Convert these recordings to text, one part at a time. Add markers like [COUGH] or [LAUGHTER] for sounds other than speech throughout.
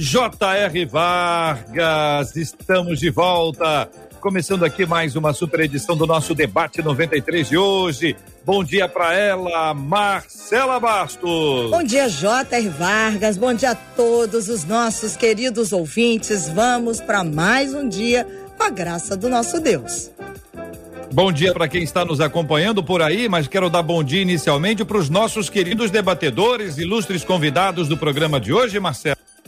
J.R. Vargas. Estamos de volta começando aqui mais uma super edição do nosso debate 93 de hoje. Bom dia para ela, Marcela Bastos. Bom dia, J.R. Vargas. Bom dia a todos os nossos queridos ouvintes. Vamos para mais um dia com a graça do nosso Deus. Bom dia para quem está nos acompanhando por aí, mas quero dar bom dia inicialmente para os nossos queridos debatedores, ilustres convidados do programa de hoje,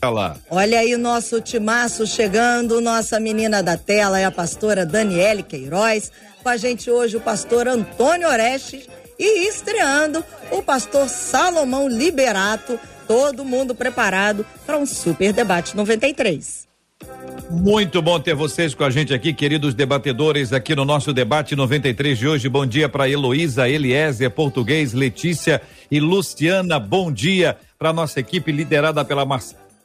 Marcela. Olha aí o nosso timaço chegando, nossa menina da tela é a pastora Daniele Queiroz, com a gente hoje o pastor Antônio Orestes e estreando o pastor Salomão Liberato, todo mundo preparado para um super debate 93. Muito bom ter vocês com a gente aqui, queridos debatedores, aqui no nosso debate 93 de hoje. Bom dia para Heloísa, Eliezer, Português, Letícia e Luciana. Bom dia para nossa equipe liderada pela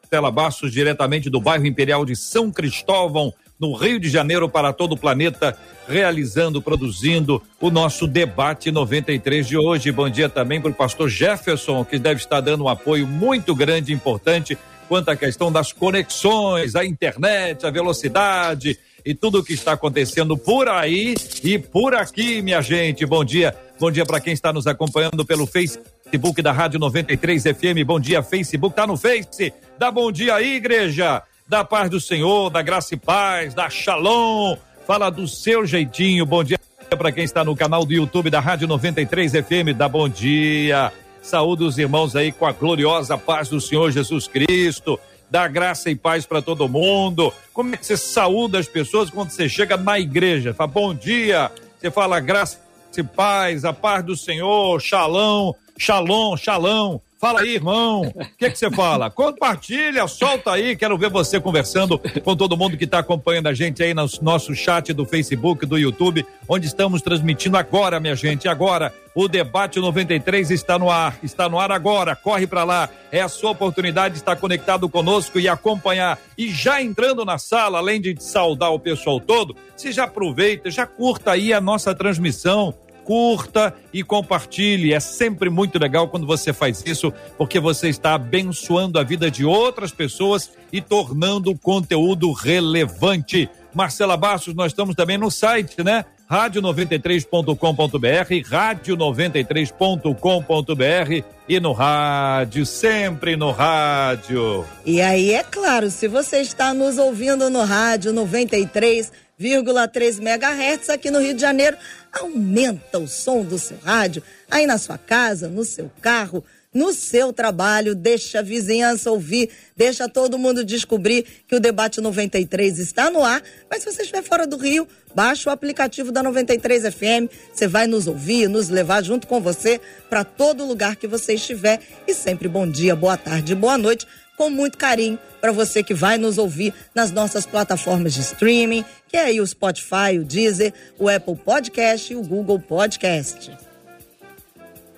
Stella Bastos, diretamente do bairro Imperial de São Cristóvão, no Rio de Janeiro, para todo o planeta, realizando, produzindo o nosso debate 93 de hoje. Bom dia também para o pastor Jefferson, que deve estar dando um apoio muito grande e importante quanto à questão das conexões, a internet, a velocidade e tudo o que está acontecendo por aí e por aqui, minha gente. Bom dia. Bom dia para quem está nos acompanhando pelo Facebook da Rádio 93 FM. Bom dia, Facebook. Tá no Face. Dá bom dia aí, igreja. Da paz do Senhor, da graça e paz, da Shalom. Fala do seu jeitinho. Bom dia para quem está no canal do YouTube da Rádio 93 FM. Dá bom dia. Saúde os irmãos aí com a gloriosa paz do Senhor Jesus Cristo. Dá graça e paz para todo mundo. Como é que você saúda as pessoas quando você chega na igreja? Fala bom dia. Você fala graça e paz, a paz do Senhor, shalom, shalom, shalom. Fala aí, irmão. O que que você fala? [LAUGHS] Compartilha, solta aí. Quero ver você conversando com todo mundo que está acompanhando a gente aí no nosso chat do Facebook, do YouTube, onde estamos transmitindo agora, minha gente. Agora, o debate 93 está no ar. Está no ar agora. Corre para lá. É a sua oportunidade de estar conectado conosco e acompanhar. E já entrando na sala, além de saudar o pessoal todo, você já aproveita, já curta aí a nossa transmissão curta e compartilhe. É sempre muito legal quando você faz isso, porque você está abençoando a vida de outras pessoas e tornando o conteúdo relevante. Marcela Bastos, nós estamos também no site, né? rádio93.com.br, rádio93.com.br e no rádio, sempre no rádio. E aí, é claro, se você está nos ouvindo no rádio 93 101,3 MHz aqui no Rio de Janeiro. Aumenta o som do seu rádio aí na sua casa, no seu carro, no seu trabalho, deixa a vizinhança ouvir, deixa todo mundo descobrir que o debate 93 está no ar. Mas se você estiver fora do Rio, baixa o aplicativo da 93 FM, você vai nos ouvir, nos levar junto com você para todo lugar que você estiver. E sempre bom dia, boa tarde, boa noite com muito carinho para você que vai nos ouvir nas nossas plataformas de streaming, que é aí o Spotify, o Deezer, o Apple Podcast e o Google Podcast.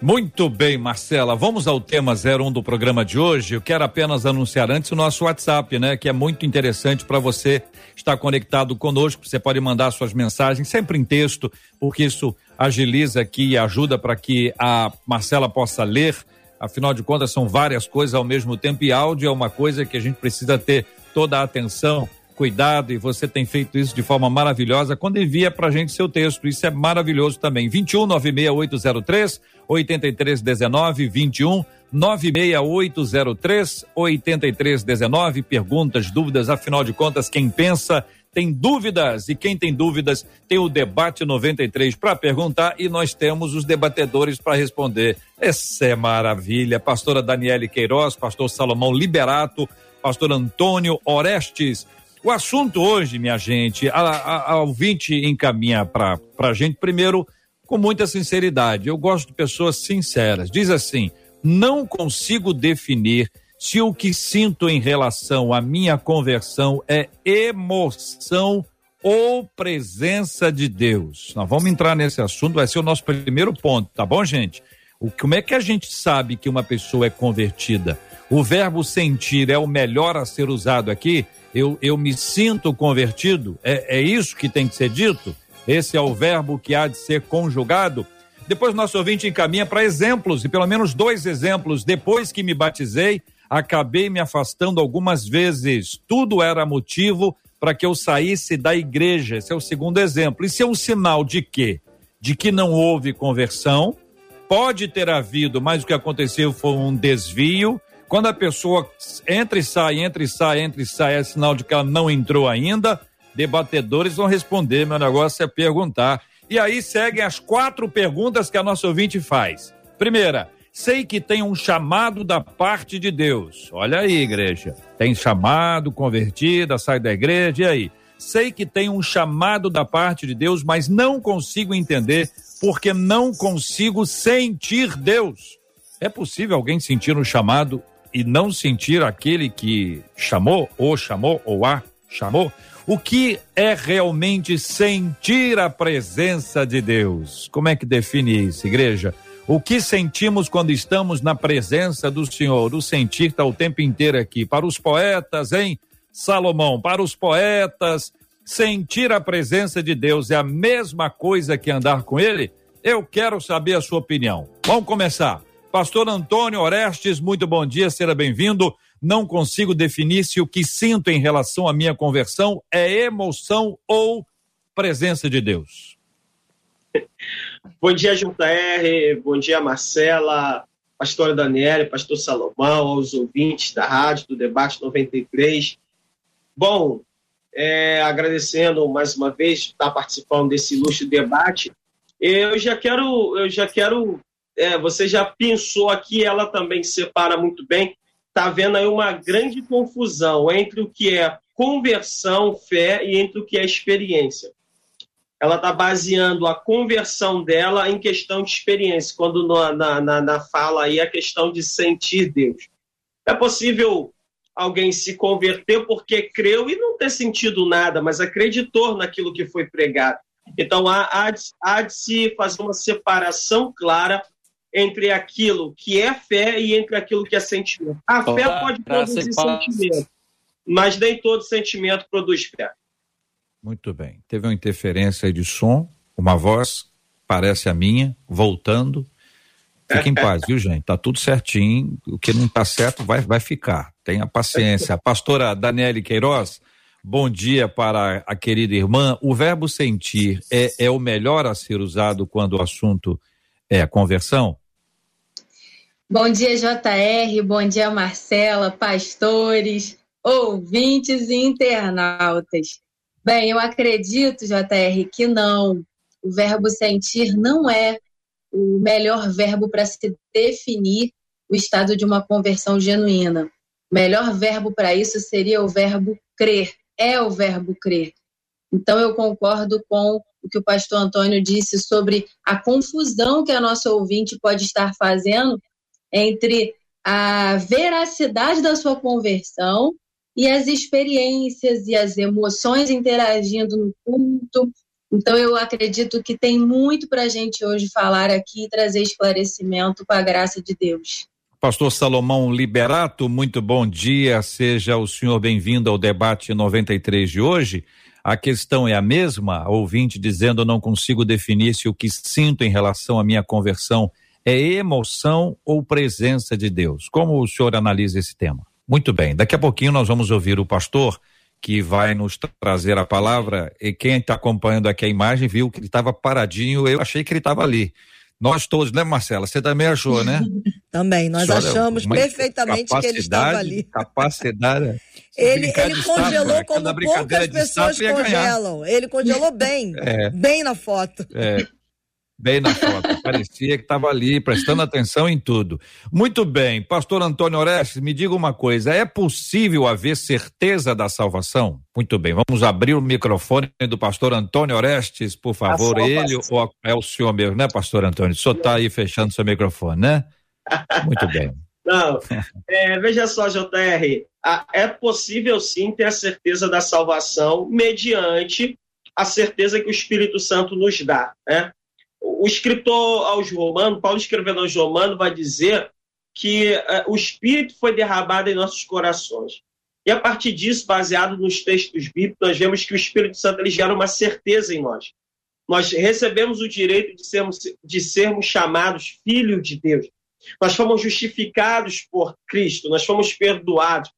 Muito bem, Marcela. Vamos ao tema 01 do programa de hoje. Eu quero apenas anunciar antes o nosso WhatsApp, né? Que é muito interessante para você estar conectado conosco. Você pode mandar suas mensagens sempre em texto, porque isso agiliza aqui e ajuda para que a Marcela possa ler Afinal de contas, são várias coisas ao mesmo tempo e áudio é uma coisa que a gente precisa ter toda a atenção, cuidado, e você tem feito isso de forma maravilhosa quando envia pra gente seu texto. Isso é maravilhoso também. 21 96803 8319 21 96803 8319. Perguntas, dúvidas, afinal de contas, quem pensa tem dúvidas e quem tem dúvidas tem o debate 93 para perguntar e nós temos os debatedores para responder. Essa é maravilha. Pastora Daniele Queiroz, pastor Salomão Liberato, pastor Antônio Orestes. O assunto hoje, minha gente, a, a, a ouvinte encaminha para a gente primeiro com muita sinceridade. Eu gosto de pessoas sinceras. Diz assim: não consigo definir se o que sinto em relação à minha conversão é emoção ou presença de Deus. Nós vamos entrar nesse assunto, vai ser o nosso primeiro ponto, tá bom, gente? O, como é que a gente sabe que uma pessoa é convertida? O verbo sentir é o melhor a ser usado aqui? Eu, eu me sinto convertido? É, é isso que tem que ser dito? Esse é o verbo que há de ser conjugado? Depois nosso ouvinte encaminha para exemplos, e pelo menos dois exemplos. Depois que me batizei, acabei me afastando algumas vezes. Tudo era motivo para que eu saísse da igreja. Esse é o segundo exemplo. Isso é um sinal de quê? De que não houve conversão. Pode ter havido, mas o que aconteceu foi um desvio. Quando a pessoa entra e sai, entra e sai, entra e sai, é sinal de que ela não entrou ainda. Debatedores vão responder. Meu negócio é perguntar. E aí seguem as quatro perguntas que a nossa ouvinte faz. Primeira, sei que tem um chamado da parte de Deus. Olha aí, igreja. Tem chamado, convertida, sai da igreja, e aí? Sei que tem um chamado da parte de Deus, mas não consigo entender porque não consigo sentir Deus. É possível alguém sentir um chamado e não sentir aquele que chamou, ou chamou, ou a chamou? O que é realmente sentir a presença de Deus? Como é que define isso, igreja? O que sentimos quando estamos na presença do Senhor? O sentir está o tempo inteiro aqui. Para os poetas, hein, Salomão? Para os poetas, sentir a presença de Deus é a mesma coisa que andar com Ele? Eu quero saber a sua opinião. Vamos começar. Pastor Antônio Orestes, muito bom dia, seja bem-vindo não consigo definir se o que sinto em relação à minha conversão é emoção ou presença de Deus. [LAUGHS] Bom dia, JR, bom dia, Marcela, pastora Daniela, pastor Salomão, aos ouvintes da rádio, do Debate 93. Bom, é, agradecendo mais uma vez estar participando desse ilustre debate. Eu já quero, eu já quero, é, você já pensou aqui, ela também separa muito bem está havendo aí uma grande confusão entre o que é conversão, fé, e entre o que é experiência. Ela está baseando a conversão dela em questão de experiência, quando na, na, na fala aí a questão de sentir Deus. É possível alguém se converter porque creu e não ter sentido nada, mas acreditou naquilo que foi pregado. Então há, há, de, há de se fazer uma separação clara entre aquilo que é fé e entre aquilo que é sentimento. A fé pode produzir sentimento, mas nem todo sentimento produz fé. Muito bem. Teve uma interferência de som, uma voz, parece a minha, voltando. Fique em paz, viu, gente? Tá tudo certinho. O que não tá certo vai, vai ficar. Tenha paciência. Pastora Daniele Queiroz, bom dia para a querida irmã. O verbo sentir é, é o melhor a ser usado quando o assunto é conversão? Bom dia, JR, bom dia, Marcela, pastores, ouvintes e internautas. Bem, eu acredito, JR, que não. O verbo sentir não é o melhor verbo para se definir o estado de uma conversão genuína. O melhor verbo para isso seria o verbo crer. É o verbo crer. Então, eu concordo com o que o pastor Antônio disse sobre a confusão que a nossa ouvinte pode estar fazendo entre a veracidade da sua conversão e as experiências e as emoções interagindo no culto. Então, eu acredito que tem muito para a gente hoje falar aqui e trazer esclarecimento com a graça de Deus. Pastor Salomão Liberato, muito bom dia. Seja o senhor bem-vindo ao debate 93 de hoje. A questão é a mesma, ouvinte dizendo: não consigo definir se o que sinto em relação à minha conversão é emoção ou presença de Deus? Como o senhor analisa esse tema? Muito bem, daqui a pouquinho nós vamos ouvir o pastor que vai nos trazer a palavra. E quem está acompanhando aqui a imagem viu que ele estava paradinho, eu achei que ele estava ali. Nós todos, né, Marcela? Você também achou, né? [LAUGHS] também, nós achamos perfeitamente que ele estava ali. Capacidade. [LAUGHS] ele, ele congelou né? como poucas pessoas congelam. Ele congelou [LAUGHS] bem, é. bem na foto. É bem na foto. [LAUGHS] Parecia que estava ali prestando atenção em tudo. Muito bem, pastor Antônio Orestes, me diga uma coisa: é possível haver certeza da salvação? Muito bem, vamos abrir o microfone do pastor Antônio Orestes, por favor. Ele ou é o senhor mesmo, né, pastor Antônio? O senhor está aí fechando seu microfone, né? Muito [LAUGHS] bem. Não, [LAUGHS] é, veja só, JR, é possível sim ter a certeza da salvação mediante a certeza que o Espírito Santo nos dá. Né? O escritor aos Romanos, Paulo escrevendo aos Romanos, vai dizer que uh, o Espírito foi derramado em nossos corações. E a partir disso, baseado nos textos bíblicos, nós vemos que o Espírito Santo ele gera uma certeza em nós. Nós recebemos o direito de sermos, de sermos chamados filhos de Deus. Nós fomos justificados por Cristo, nós fomos perdoados.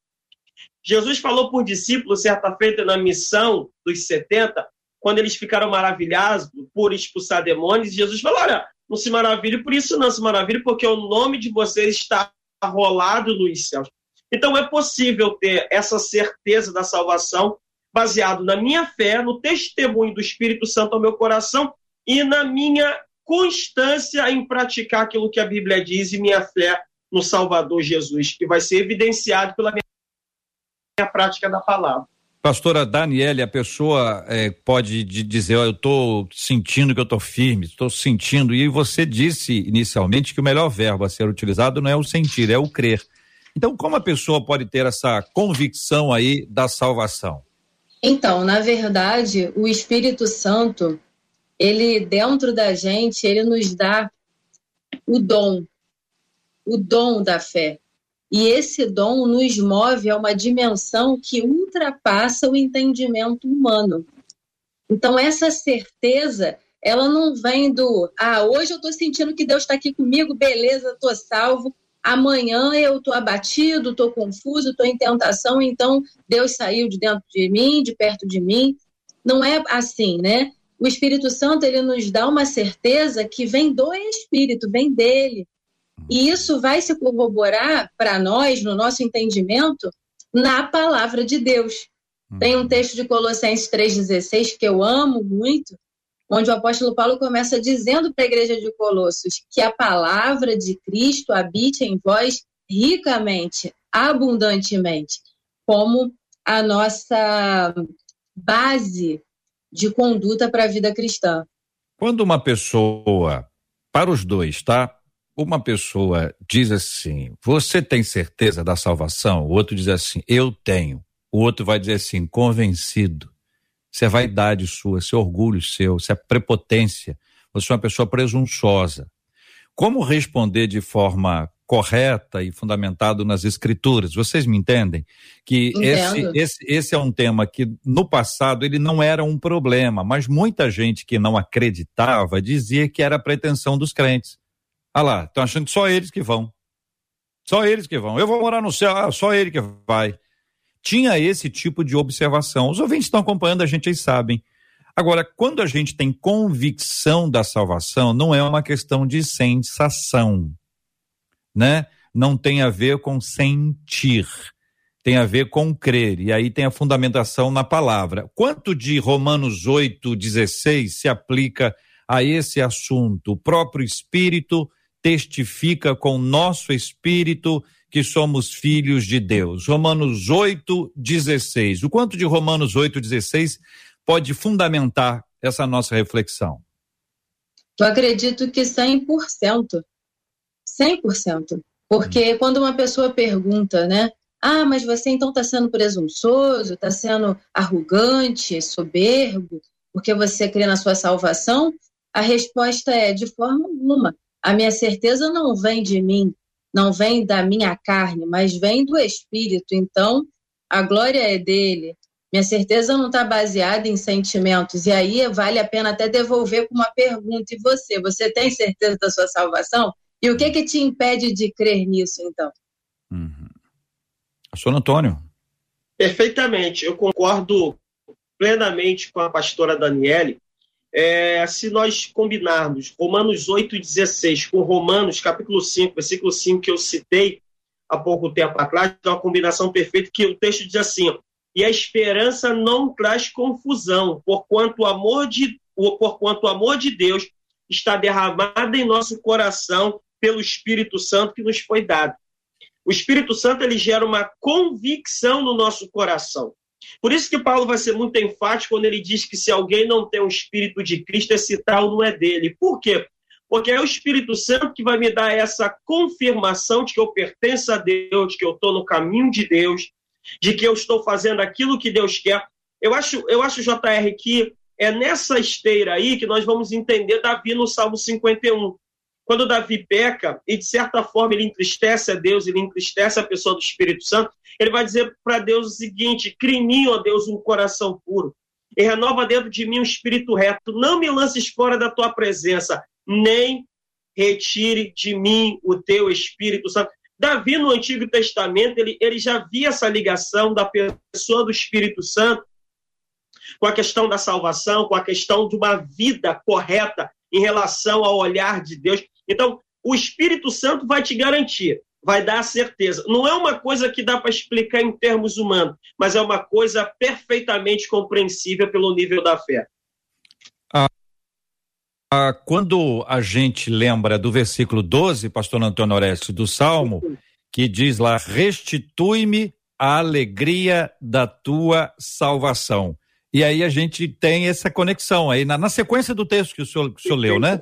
Jesus falou por discípulos, certa feita na missão dos 70, quando eles ficaram maravilhados por expulsar demônios, Jesus falou: Olha, não se maravilhe por isso, não se maravilhe, porque o nome de vocês está rolado nos céus. Então é possível ter essa certeza da salvação baseado na minha fé, no testemunho do Espírito Santo ao meu coração e na minha constância em praticar aquilo que a Bíblia diz e minha fé no Salvador Jesus, que vai ser evidenciado pela minha prática da palavra. Pastora Daniele, a pessoa é, pode dizer, oh, eu estou sentindo que eu estou firme, estou sentindo, e você disse inicialmente que o melhor verbo a ser utilizado não é o sentir, é o crer. Então, como a pessoa pode ter essa convicção aí da salvação? Então, na verdade, o Espírito Santo, ele dentro da gente, ele nos dá o dom, o dom da fé. E esse dom nos move a uma dimensão que ultrapassa o entendimento humano. Então, essa certeza, ela não vem do, ah, hoje eu estou sentindo que Deus está aqui comigo, beleza, estou salvo. Amanhã eu estou abatido, estou confuso, estou em tentação, então Deus saiu de dentro de mim, de perto de mim. Não é assim, né? O Espírito Santo ele nos dá uma certeza que vem do Espírito, vem dele. E isso vai se corroborar para nós, no nosso entendimento, na palavra de Deus. Tem um texto de Colossenses 3,16 que eu amo muito, onde o apóstolo Paulo começa dizendo para a igreja de Colossos que a palavra de Cristo habite em vós ricamente, abundantemente, como a nossa base de conduta para a vida cristã. Quando uma pessoa, para os dois, tá? Uma pessoa diz assim: Você tem certeza da salvação? O outro diz assim: Eu tenho. O outro vai dizer assim: Convencido. Isso é vaidade sua, isso é orgulho seu, isso é prepotência. Você é uma pessoa presunçosa. Como responder de forma correta e fundamentado nas escrituras? Vocês me entendem? Que esse, esse, esse é um tema que no passado ele não era um problema, mas muita gente que não acreditava dizia que era pretensão dos crentes. Ah lá, estão achando que só eles que vão. Só eles que vão. Eu vou morar no céu, ah, só ele que vai. Tinha esse tipo de observação. Os ouvintes estão acompanhando, a gente aí sabem. Agora, quando a gente tem convicção da salvação, não é uma questão de sensação, né? Não tem a ver com sentir, tem a ver com crer. E aí tem a fundamentação na palavra. Quanto de Romanos 8, 16 se aplica a esse assunto? O próprio Espírito testifica com nosso espírito que somos filhos de Deus. Romanos 8, 16. O quanto de Romanos 8, 16 pode fundamentar essa nossa reflexão? Eu acredito que 100%. 100%. Porque hum. quando uma pessoa pergunta, né? Ah, mas você então está sendo presunçoso, está sendo arrogante, soberbo, porque você crê na sua salvação? A resposta é: de forma alguma. A minha certeza não vem de mim, não vem da minha carne, mas vem do Espírito. Então, a glória é dele. Minha certeza não está baseada em sentimentos. E aí vale a pena até devolver com uma pergunta. E você? Você tem certeza da sua salvação? E o que que te impede de crer nisso, então? Uhum. Senhor Antônio. Perfeitamente. Eu concordo plenamente com a pastora Daniele é, se nós combinarmos Romanos 8,16 com Romanos capítulo 5, versículo 5, que eu citei há pouco tempo atrás, é uma combinação perfeita, que o texto diz assim: e a esperança não traz confusão, porquanto o amor de, porquanto o amor de Deus está derramado em nosso coração pelo Espírito Santo que nos foi dado. O Espírito Santo ele gera uma convicção no nosso coração. Por isso que Paulo vai ser muito enfático quando ele diz que se alguém não tem o Espírito de Cristo, esse tal não é dele. Por quê? porque é o Espírito Santo que vai me dar essa confirmação de que eu pertenço a Deus, de que eu estou no caminho de Deus, de que eu estou fazendo aquilo que Deus quer. Eu acho, eu acho JR, que é nessa esteira aí que nós vamos entender Davi no Salmo 51. Quando Davi peca e, de certa forma, ele entristece a Deus, ele entristece a pessoa do Espírito Santo, ele vai dizer para Deus o seguinte: crie ó Deus, um coração puro e renova dentro de mim um espírito reto. Não me lances fora da tua presença, nem retire de mim o teu Espírito Santo. Davi, no Antigo Testamento, ele, ele já via essa ligação da pessoa do Espírito Santo com a questão da salvação, com a questão de uma vida correta em relação ao olhar de Deus. Então, o Espírito Santo vai te garantir vai dar a certeza. Não é uma coisa que dá para explicar em termos humanos, mas é uma coisa perfeitamente compreensível pelo nível da fé. Ah, ah, quando a gente lembra do versículo 12, pastor Antônio Orestes, do Salmo, que diz lá: Restitui-me a alegria da tua salvação. E aí a gente tem essa conexão aí, na, na sequência do texto que o senhor, que o senhor leu, né?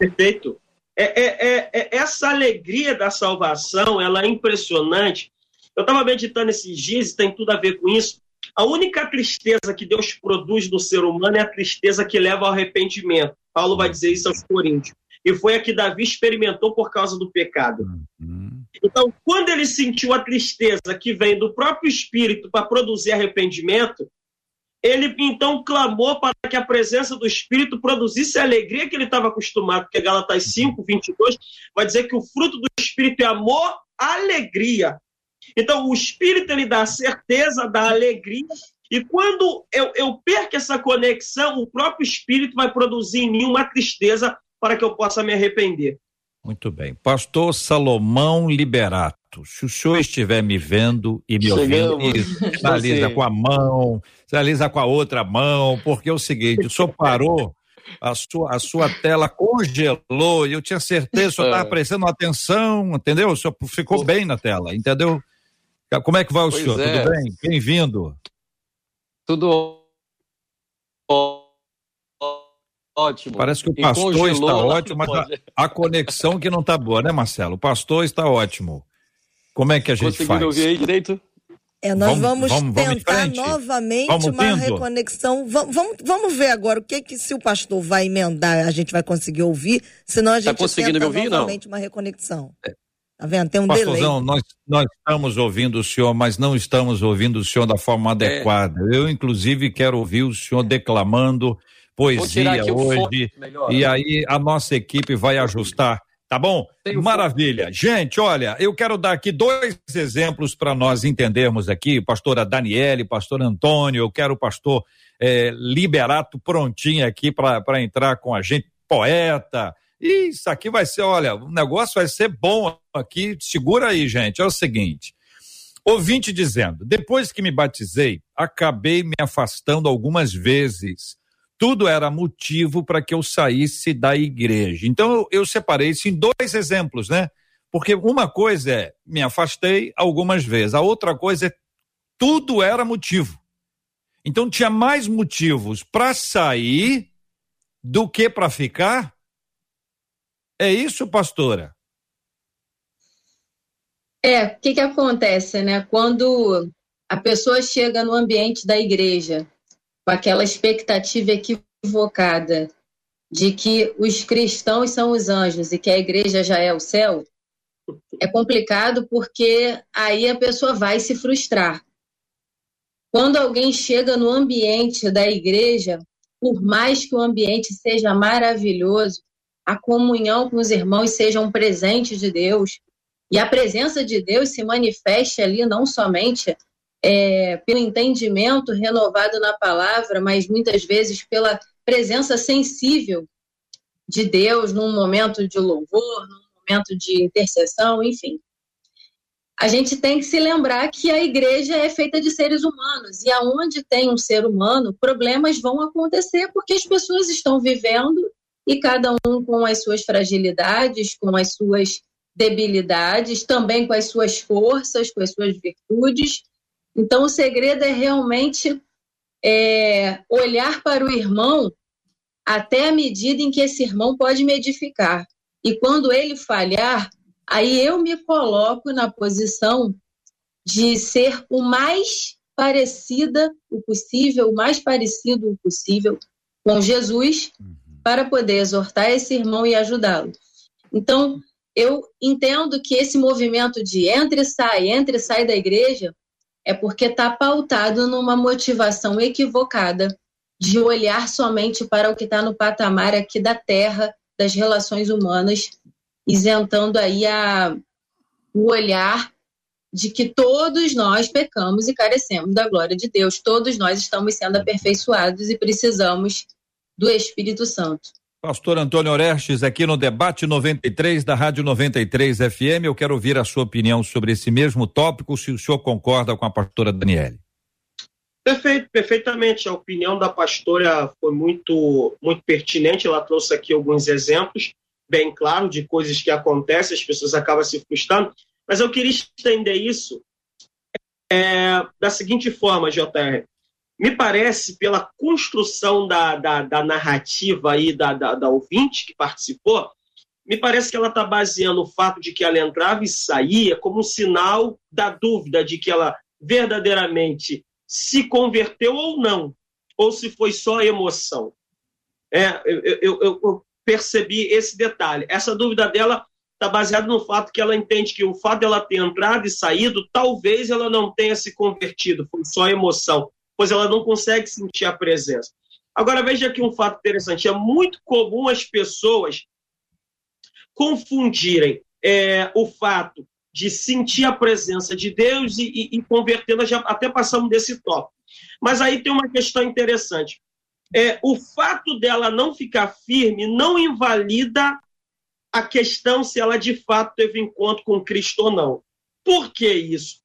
Perfeito. É, é, é, é, essa alegria da salvação, ela é impressionante. Eu estava meditando esses dias e tem tudo a ver com isso. A única tristeza que Deus produz no ser humano é a tristeza que leva ao arrependimento. Paulo vai dizer isso aos Coríntios. E foi a que Davi experimentou por causa do pecado. Uhum. Então, quando ele sentiu a tristeza que vem do próprio Espírito para produzir arrependimento, ele então clamou para que a presença do Espírito produzisse a alegria que ele estava acostumado, porque Galatas 5, 22 vai dizer que o fruto do Espírito é amor, alegria. Então, o Espírito ele dá certeza da alegria, e quando eu, eu perco essa conexão, o próprio Espírito vai produzir em mim uma tristeza para que eu possa me arrepender. Muito bem. Pastor Salomão Liberato, se o senhor estiver me vendo e me Chegamos. ouvindo, sinaliza com a mão, sinaliza com a outra mão, porque é o seguinte, o senhor parou, a sua, a sua tela congelou e eu tinha certeza que o senhor estava é. prestando atenção, entendeu? O senhor ficou bem na tela, entendeu? Como é que vai o pois senhor? É. Tudo bem? Bem-vindo. Tudo ótimo. Parece que o pastor está ótimo, mas a, a, conexão que não está boa, né, Marcelo? O pastor está ótimo. Como é que a gente Conseguiram faz? ouvir aí direito? É, nós vamos, vamos, vamos tentar novamente vamos uma tendo. reconexão. Vamos, vamos, vamos ver agora o que que se o pastor vai emendar, a gente vai conseguir ouvir, senão a tá gente tá conseguindo tenta me ouvir, novamente não? uma reconexão. É. Tá vendo? Tem um Pastorzão, delay. Nós, nós estamos ouvindo o senhor, mas não estamos ouvindo o senhor da forma é. adequada. É. Eu, inclusive, quero ouvir o senhor declamando poesia hoje. E aí a nossa equipe vai ajustar. Tá bom? Maravilha. Gente, olha, eu quero dar aqui dois exemplos para nós entendermos aqui, pastora Daniele, pastor Antônio, eu quero o pastor é, Liberato prontinho aqui para entrar com a gente, poeta. Isso aqui vai ser, olha, o negócio vai ser bom aqui. Segura aí, gente. É o seguinte. Ouvinte dizendo: depois que me batizei, acabei me afastando algumas vezes tudo era motivo para que eu saísse da igreja. Então eu, eu separei isso em dois exemplos, né? Porque uma coisa é me afastei algumas vezes, a outra coisa é tudo era motivo. Então tinha mais motivos para sair do que para ficar. É isso, pastora? É, o que, que acontece, né? Quando a pessoa chega no ambiente da igreja com aquela expectativa equivocada de que os cristãos são os anjos e que a igreja já é o céu, é complicado porque aí a pessoa vai se frustrar. Quando alguém chega no ambiente da igreja, por mais que o ambiente seja maravilhoso, a comunhão com os irmãos seja um presente de Deus, e a presença de Deus se manifeste ali não somente é, pelo entendimento renovado na palavra, mas muitas vezes pela presença sensível de Deus num momento de louvor, num momento de intercessão, enfim. A gente tem que se lembrar que a igreja é feita de seres humanos e aonde tem um ser humano, problemas vão acontecer porque as pessoas estão vivendo e cada um com as suas fragilidades, com as suas debilidades, também com as suas forças, com as suas virtudes então, o segredo é realmente é, olhar para o irmão até a medida em que esse irmão pode me edificar. E quando ele falhar, aí eu me coloco na posição de ser o mais parecida o possível, o mais parecido o possível com Jesus, uhum. para poder exortar esse irmão e ajudá-lo. Então, eu entendo que esse movimento de entre e sai, entre e sai da igreja, é porque está pautado numa motivação equivocada de olhar somente para o que está no patamar aqui da terra, das relações humanas, isentando aí a, o olhar de que todos nós pecamos e carecemos da glória de Deus. Todos nós estamos sendo aperfeiçoados e precisamos do Espírito Santo. Pastor Antônio Orestes, aqui no debate 93 da Rádio 93 FM, eu quero ouvir a sua opinião sobre esse mesmo tópico, se o senhor concorda com a pastora Daniele. Perfeito, perfeitamente. A opinião da pastora foi muito, muito pertinente. Ela trouxe aqui alguns exemplos, bem claro, de coisas que acontecem, as pessoas acabam se frustrando. Mas eu queria estender isso é, da seguinte forma, JR. Me parece, pela construção da, da, da narrativa aí da, da, da ouvinte que participou, me parece que ela está baseando o fato de que ela entrava e saía como um sinal da dúvida de que ela verdadeiramente se converteu ou não, ou se foi só emoção. É, eu, eu, eu percebi esse detalhe. Essa dúvida dela está baseado no fato que ela entende que o fato dela ter entrado e saído, talvez ela não tenha se convertido, foi só emoção, pois ela não consegue sentir a presença. Agora veja aqui um fato interessante: é muito comum as pessoas confundirem é, o fato de sentir a presença de Deus e, e, e convertê-la, já até passamos desse tópico. Mas aí tem uma questão interessante. É, o fato dela não ficar firme não invalida a questão se ela de fato teve encontro com Cristo ou não. Por que isso?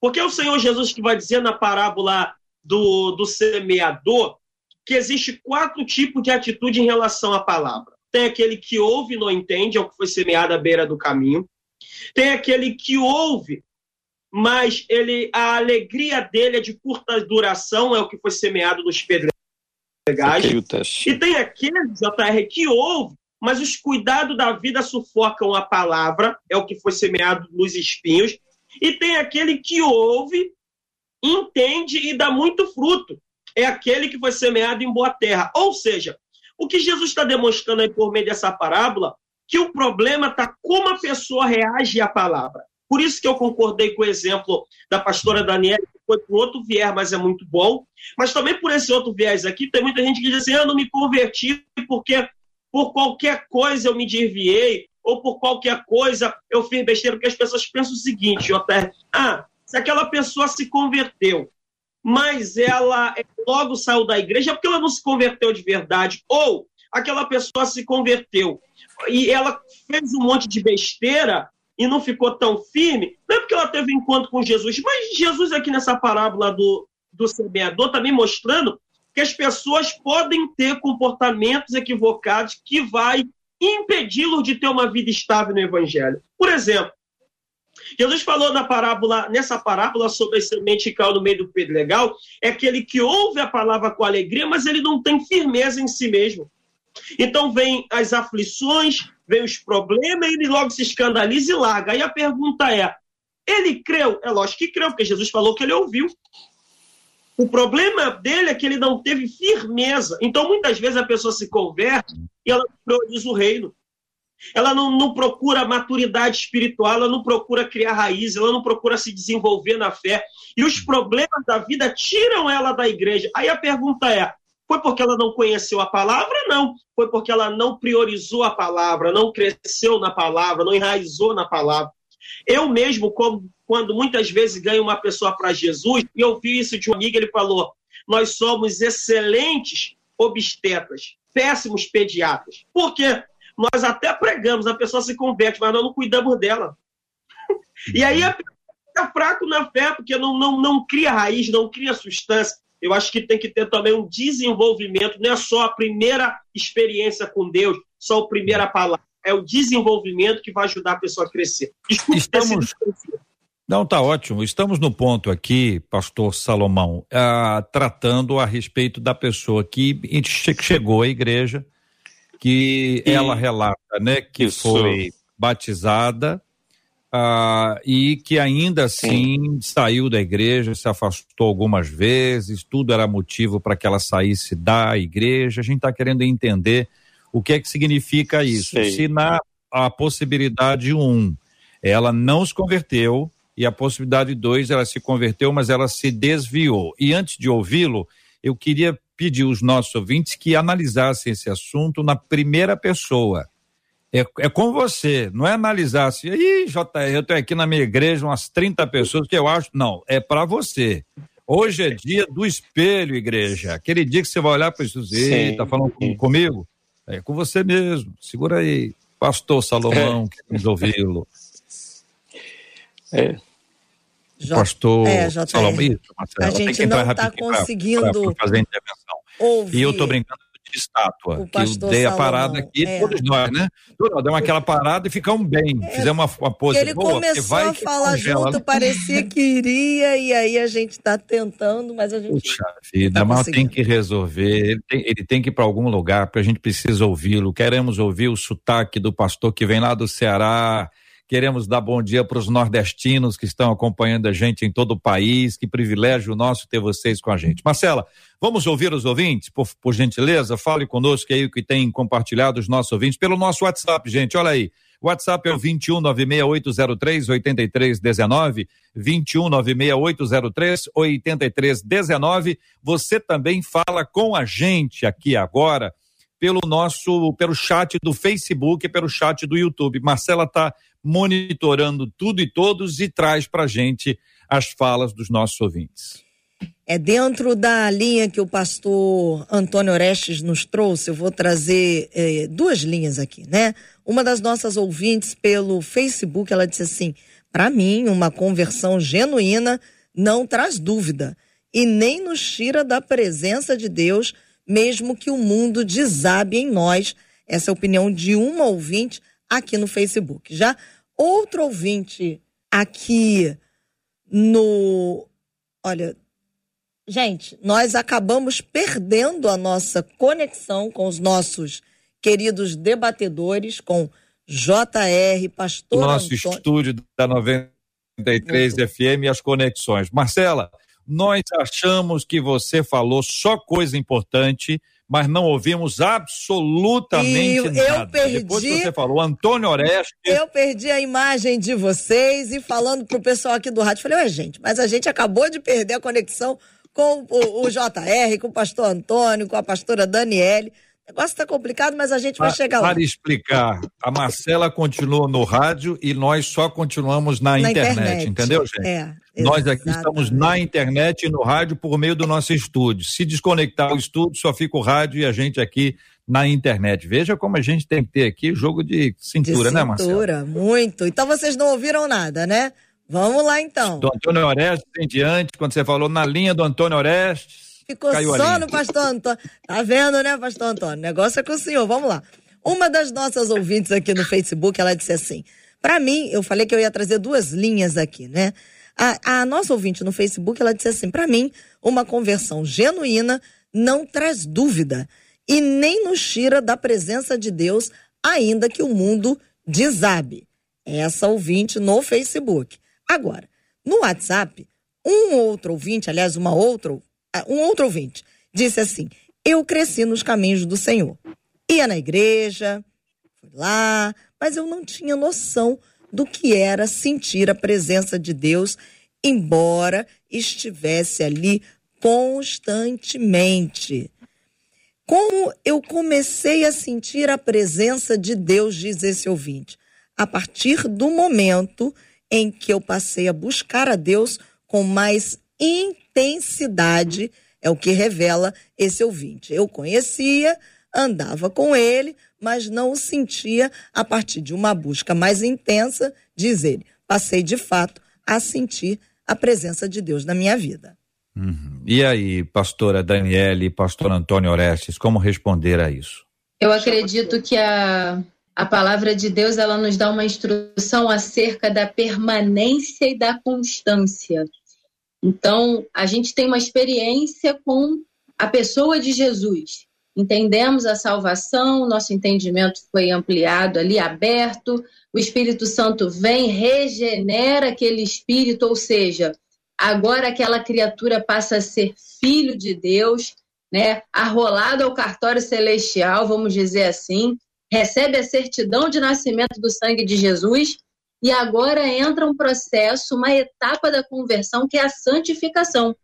Porque é o Senhor Jesus que vai dizer na parábola do, do semeador que existe quatro tipos de atitude em relação à palavra. Tem aquele que ouve e não entende, é o que foi semeado à beira do caminho. Tem aquele que ouve, mas ele a alegria dele é de curta duração, é o que foi semeado nos pedregais. E tem aquele, JR, que ouve, mas os cuidados da vida sufocam a palavra, é o que foi semeado nos espinhos, e tem aquele que ouve, entende e dá muito fruto, é aquele que foi semeado em boa terra. Ou seja, o que Jesus está demonstrando aí por meio dessa parábola, que o problema está como a pessoa reage à palavra. Por isso que eu concordei com o exemplo da pastora Daniela, que foi por outro viés, mas é muito bom. Mas também por esse outro viés aqui, tem muita gente que diz assim: ah, eu não me converti porque por qualquer coisa eu me desviei, ou por qualquer coisa eu fiz besteira, porque as pessoas pensam o seguinte, JR, ah, se aquela pessoa se converteu, mas ela logo saiu da igreja, é porque ela não se converteu de verdade, ou aquela pessoa se converteu e ela fez um monte de besteira e não ficou tão firme, não é porque ela teve encontro com Jesus, mas Jesus aqui nessa parábola do, do semeador também tá mostrando que as pessoas podem ter comportamentos equivocados que vai impedi-los de ter uma vida estável no evangelho. Por exemplo, Jesus falou na parábola, nessa parábola sobre a semente que caiu no meio do pedregal, é aquele que ouve a palavra com alegria, mas ele não tem firmeza em si mesmo. Então vem as aflições, vem os problemas, ele logo se escandaliza e larga. Aí a pergunta é: ele creu? É lógico que creu, porque Jesus falou que ele ouviu. O problema dele é que ele não teve firmeza. Então, muitas vezes, a pessoa se converte e ela prioriza o reino. Ela não, não, procura maturidade espiritual, ela não procura criar raiz, ela não procura se desenvolver na fé. E os problemas da vida tiram ela da igreja. Aí a pergunta é: foi porque ela não conheceu a palavra? Não. Foi porque ela não priorizou a palavra, não cresceu na palavra, não enraizou na palavra. Eu mesmo, quando muitas vezes ganho uma pessoa para Jesus, e eu vi isso de um amigo, ele falou: nós somos excelentes obstetras, péssimos pediatras. Por quê? Nós até pregamos, a pessoa se converte, mas nós não cuidamos dela. E aí a pessoa fica fraco na fé, porque não, não, não cria raiz, não cria substância. Eu acho que tem que ter também um desenvolvimento, não é só a primeira experiência com Deus, só a primeira palavra é o desenvolvimento que vai ajudar a pessoa a crescer. Desculpe estamos, Não, tá ótimo. Estamos no ponto aqui, pastor Salomão, ah, tratando a respeito da pessoa que chegou à igreja, que e... ela relata, né, que Isso. foi batizada ah, e que ainda assim Sim. saiu da igreja, se afastou algumas vezes, tudo era motivo para que ela saísse da igreja. A gente está querendo entender o que é que significa isso. Sei. Se na a possibilidade um, ela não se converteu, e a possibilidade dois, ela se converteu, mas ela se desviou. E antes de ouvi-lo, eu queria pedir aos nossos ouvintes que analisassem esse assunto na primeira pessoa. É, é com você, não é analisar assim, ih, JR, eu tenho aqui na minha igreja umas 30 pessoas que eu acho. Não, é para você. Hoje é dia do espelho, igreja. Aquele dia que você vai olhar para isso, e tá falando com, comigo? É com você mesmo. Segura aí, pastor Salomão, é. queremos ouvi-lo. É. J... Pastor é, Salomão, isso, Marcelo, a gente não está conseguindo pra, pra fazer Ouvir. E eu estou brincando de estátua. que eu dei a parada aqui, é. todos nós, né? Deu aquela parada e ficamos bem. É. Fizemos uma, uma pose Ele boa, começou vai a falar junto, parecia que iria, e aí a gente está tentando, mas a gente. Puxa vida, tá mas tem que resolver. Ele tem, ele tem que ir para algum lugar, porque a gente precisa ouvi-lo. Queremos ouvir o sotaque do pastor que vem lá do Ceará Queremos dar bom dia para os nordestinos que estão acompanhando a gente em todo o país. Que privilégio nosso ter vocês com a gente. Marcela, vamos ouvir os ouvintes, por, por gentileza? Fale conosco aí o que tem compartilhado os nossos ouvintes pelo nosso WhatsApp, gente. Olha aí. WhatsApp é o 21 96803 8319, 21 96803 8319. Você também fala com a gente aqui agora pelo nosso, pelo chat do Facebook e pelo chat do YouTube. Marcela está monitorando tudo e todos e traz para gente as falas dos nossos ouvintes. É dentro da linha que o pastor Antônio Orestes nos trouxe, eu vou trazer é, duas linhas aqui, né? Uma das nossas ouvintes pelo Facebook, ela disse assim: para mim, uma conversão genuína não traz dúvida e nem nos tira da presença de Deus, mesmo que o mundo desabe em nós. Essa é a opinião de uma ouvinte aqui no Facebook. Já outro ouvinte aqui no. Olha, gente, nós acabamos perdendo a nossa conexão com os nossos queridos debatedores, com JR, Pastor. Nosso Antônio. estúdio da 93 Muito. FM e as conexões. Marcela, nós achamos que você falou só coisa importante mas não ouvimos absolutamente e nada. Eu perdi, Depois que você falou, Antônio Oreste. Eu perdi a imagem de vocês e falando pro pessoal aqui do rádio, falei, ué, gente, mas a gente acabou de perder a conexão com o, o JR, com o pastor Antônio, com a pastora Daniele. O negócio está complicado, mas a gente vai chegar lá. Para explicar, a Marcela continua no rádio e nós só continuamos na, na internet, internet, entendeu, gente? É, nós aqui estamos na internet e no rádio por meio do nosso estúdio. Se desconectar o estúdio, só fica o rádio e a gente aqui na internet. Veja como a gente tem que ter aqui jogo de cintura, de né, Marcela? Cintura, muito. Então vocês não ouviram nada, né? Vamos lá então. Do Antônio Orestes em diante, quando você falou na linha do Antônio Orestes. Ficou só no pastor Antônio. Tá vendo, né, pastor Antônio? O negócio é com o senhor. Vamos lá. Uma das nossas ouvintes aqui no Facebook, ela disse assim: para mim, eu falei que eu ia trazer duas linhas aqui, né? A, a nossa ouvinte no Facebook, ela disse assim: para mim, uma conversão genuína não traz dúvida e nem nos tira da presença de Deus, ainda que o mundo desabe. Essa ouvinte no Facebook. Agora, no WhatsApp, um outro ouvinte, aliás, uma outra um outro ouvinte disse assim: Eu cresci nos caminhos do Senhor. Ia na igreja, fui lá, mas eu não tinha noção do que era sentir a presença de Deus, embora estivesse ali constantemente. Como eu comecei a sentir a presença de Deus, diz esse ouvinte, a partir do momento em que eu passei a buscar a Deus com mais intensidade, é o que revela esse ouvinte. Eu conhecia, andava com ele, mas não o sentia a partir de uma busca mais intensa, diz ele. Passei de fato a sentir a presença de Deus na minha vida. Uhum. E aí, pastora Daniele e pastor Antônio Orestes, como responder a isso? Eu acredito que a, a palavra de Deus ela nos dá uma instrução acerca da permanência e da constância. Então, a gente tem uma experiência com a pessoa de Jesus. Entendemos a salvação, nosso entendimento foi ampliado ali, aberto. O Espírito Santo vem, regenera aquele espírito, ou seja, agora aquela criatura passa a ser filho de Deus, né? Arrolado ao cartório celestial, vamos dizer assim recebe a certidão de nascimento do sangue de Jesus e agora entra um processo, uma etapa da conversão que é a santificação.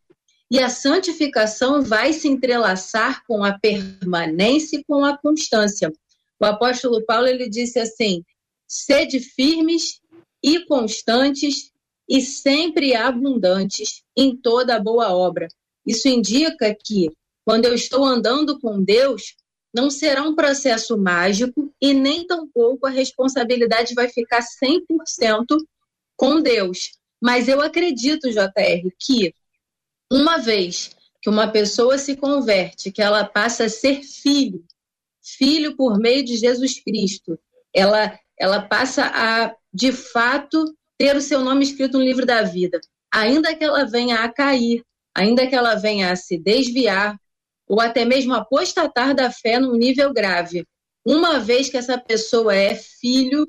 E a santificação vai se entrelaçar com a permanência e com a constância. O apóstolo Paulo ele disse assim: sede firmes e constantes e sempre abundantes em toda boa obra. Isso indica que quando eu estou andando com Deus, não será um processo mágico e nem tampouco a responsabilidade vai ficar 100% com Deus. Mas eu acredito, JR, que uma vez que uma pessoa se converte, que ela passa a ser filho, filho por meio de Jesus Cristo, ela, ela passa a, de fato, ter o seu nome escrito no livro da vida. Ainda que ela venha a cair, ainda que ela venha a se desviar, ou até mesmo apostatar da fé num nível grave. Uma vez que essa pessoa é filho,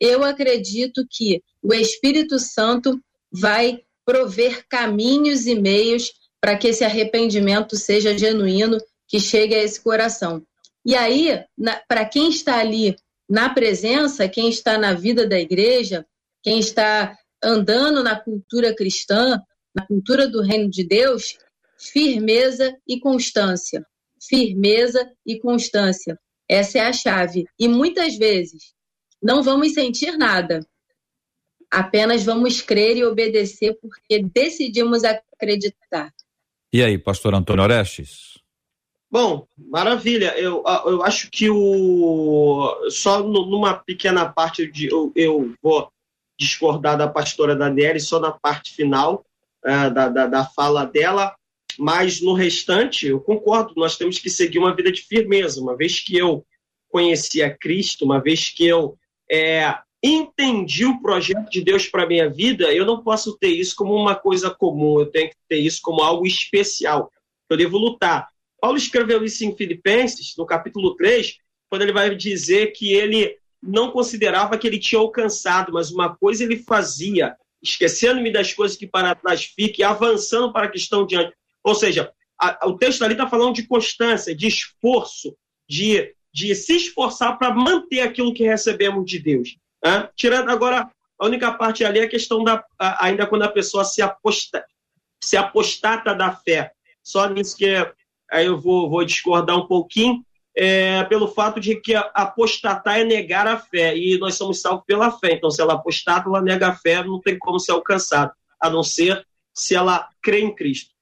eu acredito que o Espírito Santo vai prover caminhos e meios para que esse arrependimento seja genuíno, que chegue a esse coração. E aí, para quem está ali na presença, quem está na vida da igreja, quem está andando na cultura cristã, na cultura do reino de Deus, firmeza e constância. Firmeza e constância. Essa é a chave. E muitas vezes não vamos sentir nada, apenas vamos crer e obedecer porque decidimos acreditar. E aí, pastor Antônio Orestes? Bom, maravilha. Eu, eu acho que o só numa pequena parte de, eu, eu vou discordar da pastora Daniela, só na parte final uh, da, da, da fala dela. Mas no restante, eu concordo, nós temos que seguir uma vida de firmeza. Uma vez que eu conheci a Cristo, uma vez que eu é, entendi o projeto de Deus para minha vida, eu não posso ter isso como uma coisa comum, eu tenho que ter isso como algo especial. Eu devo lutar. Paulo escreveu isso em Filipenses, no capítulo 3, quando ele vai dizer que ele não considerava que ele tinha alcançado, mas uma coisa ele fazia, esquecendo-me das coisas que para trás fiquem, avançando para a questão diante. Ou seja, a, o texto ali está falando de constância, de esforço, de, de se esforçar para manter aquilo que recebemos de Deus. Né? Tirando agora, a única parte ali é a questão da. A, ainda quando a pessoa se, aposta, se apostata da fé. Só nisso que aí eu vou, vou discordar um pouquinho. É, pelo fato de que apostatar é negar a fé, e nós somos salvos pela fé. Então, se ela apostata, ela nega a fé, não tem como ser alcançado, a não ser se ela crê em Cristo.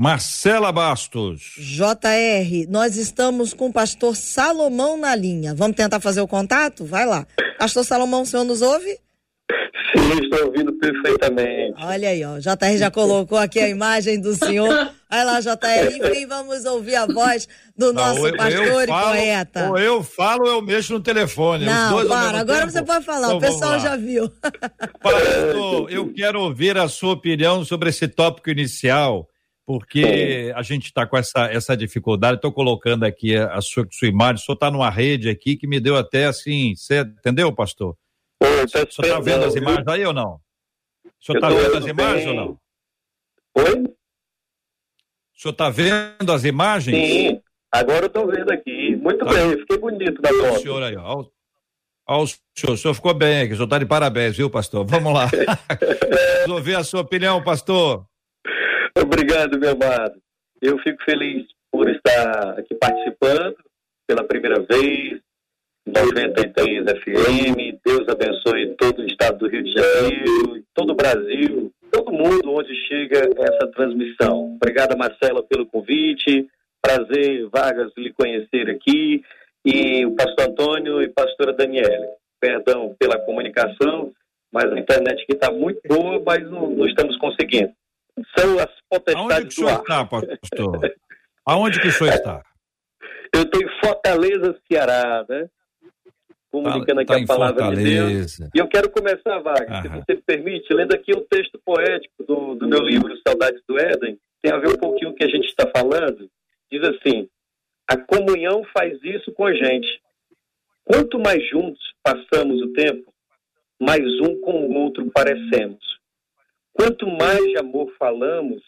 Marcela Bastos. JR, nós estamos com o pastor Salomão na linha. Vamos tentar fazer o contato? Vai lá. Pastor Salomão, o senhor nos ouve? Sim, estou ouvindo perfeitamente. Olha aí, ó. JR já colocou aqui a imagem do senhor. Vai lá, JR. [LAUGHS] Enfim, vamos ouvir a voz do nosso Não, pastor e poeta. Ou eu falo ou eu mexo no telefone. Não, para, agora tempo. você pode falar, então, o pessoal já viu. Pastor, eu quero ouvir a sua opinião sobre esse tópico inicial porque a gente está com essa, essa dificuldade. Estou colocando aqui a sua, sua imagem, o senhor está numa rede aqui que me deu até assim, você entendeu, pastor? Oi, o senhor está vendo as imagens aí ou não? O senhor está vendo as imagens bem. ou não? Oi? O senhor está vendo as imagens? Sim, agora eu estou vendo aqui. Muito tá. bem, fiquei bonito na foto. O senhor aí, ó. Ó, o senhor, o senhor ficou bem aqui, o senhor está de parabéns, viu, pastor? Vamos lá. [LAUGHS] Vamos ouvir a sua opinião, pastor. Obrigado, meu amado. Eu fico feliz por estar aqui participando pela primeira vez, 93 FM. Deus abençoe todo o estado do Rio de Janeiro, todo o Brasil, todo mundo onde chega essa transmissão. Obrigado, Marcela, pelo convite. Prazer, Vargas, lhe conhecer aqui. E o pastor Antônio e pastora Daniela. Perdão pela comunicação, mas a internet aqui está muito boa, mas não, não estamos conseguindo são as potestades Aonde que o senhor está, pastor? Aonde que o senhor está? Eu estou em Fortaleza, Ceará, né? comunicando tá, aqui tá a palavra de Deus. E eu quero começar, Wagner, se você me permite, lendo aqui um texto poético do, do meu livro Saudades do Éden, tem a ver um pouquinho com o que a gente está falando. Diz assim: a comunhão faz isso com a gente. Quanto mais juntos passamos o tempo, mais um com o outro parecemos. Quanto mais de amor falamos,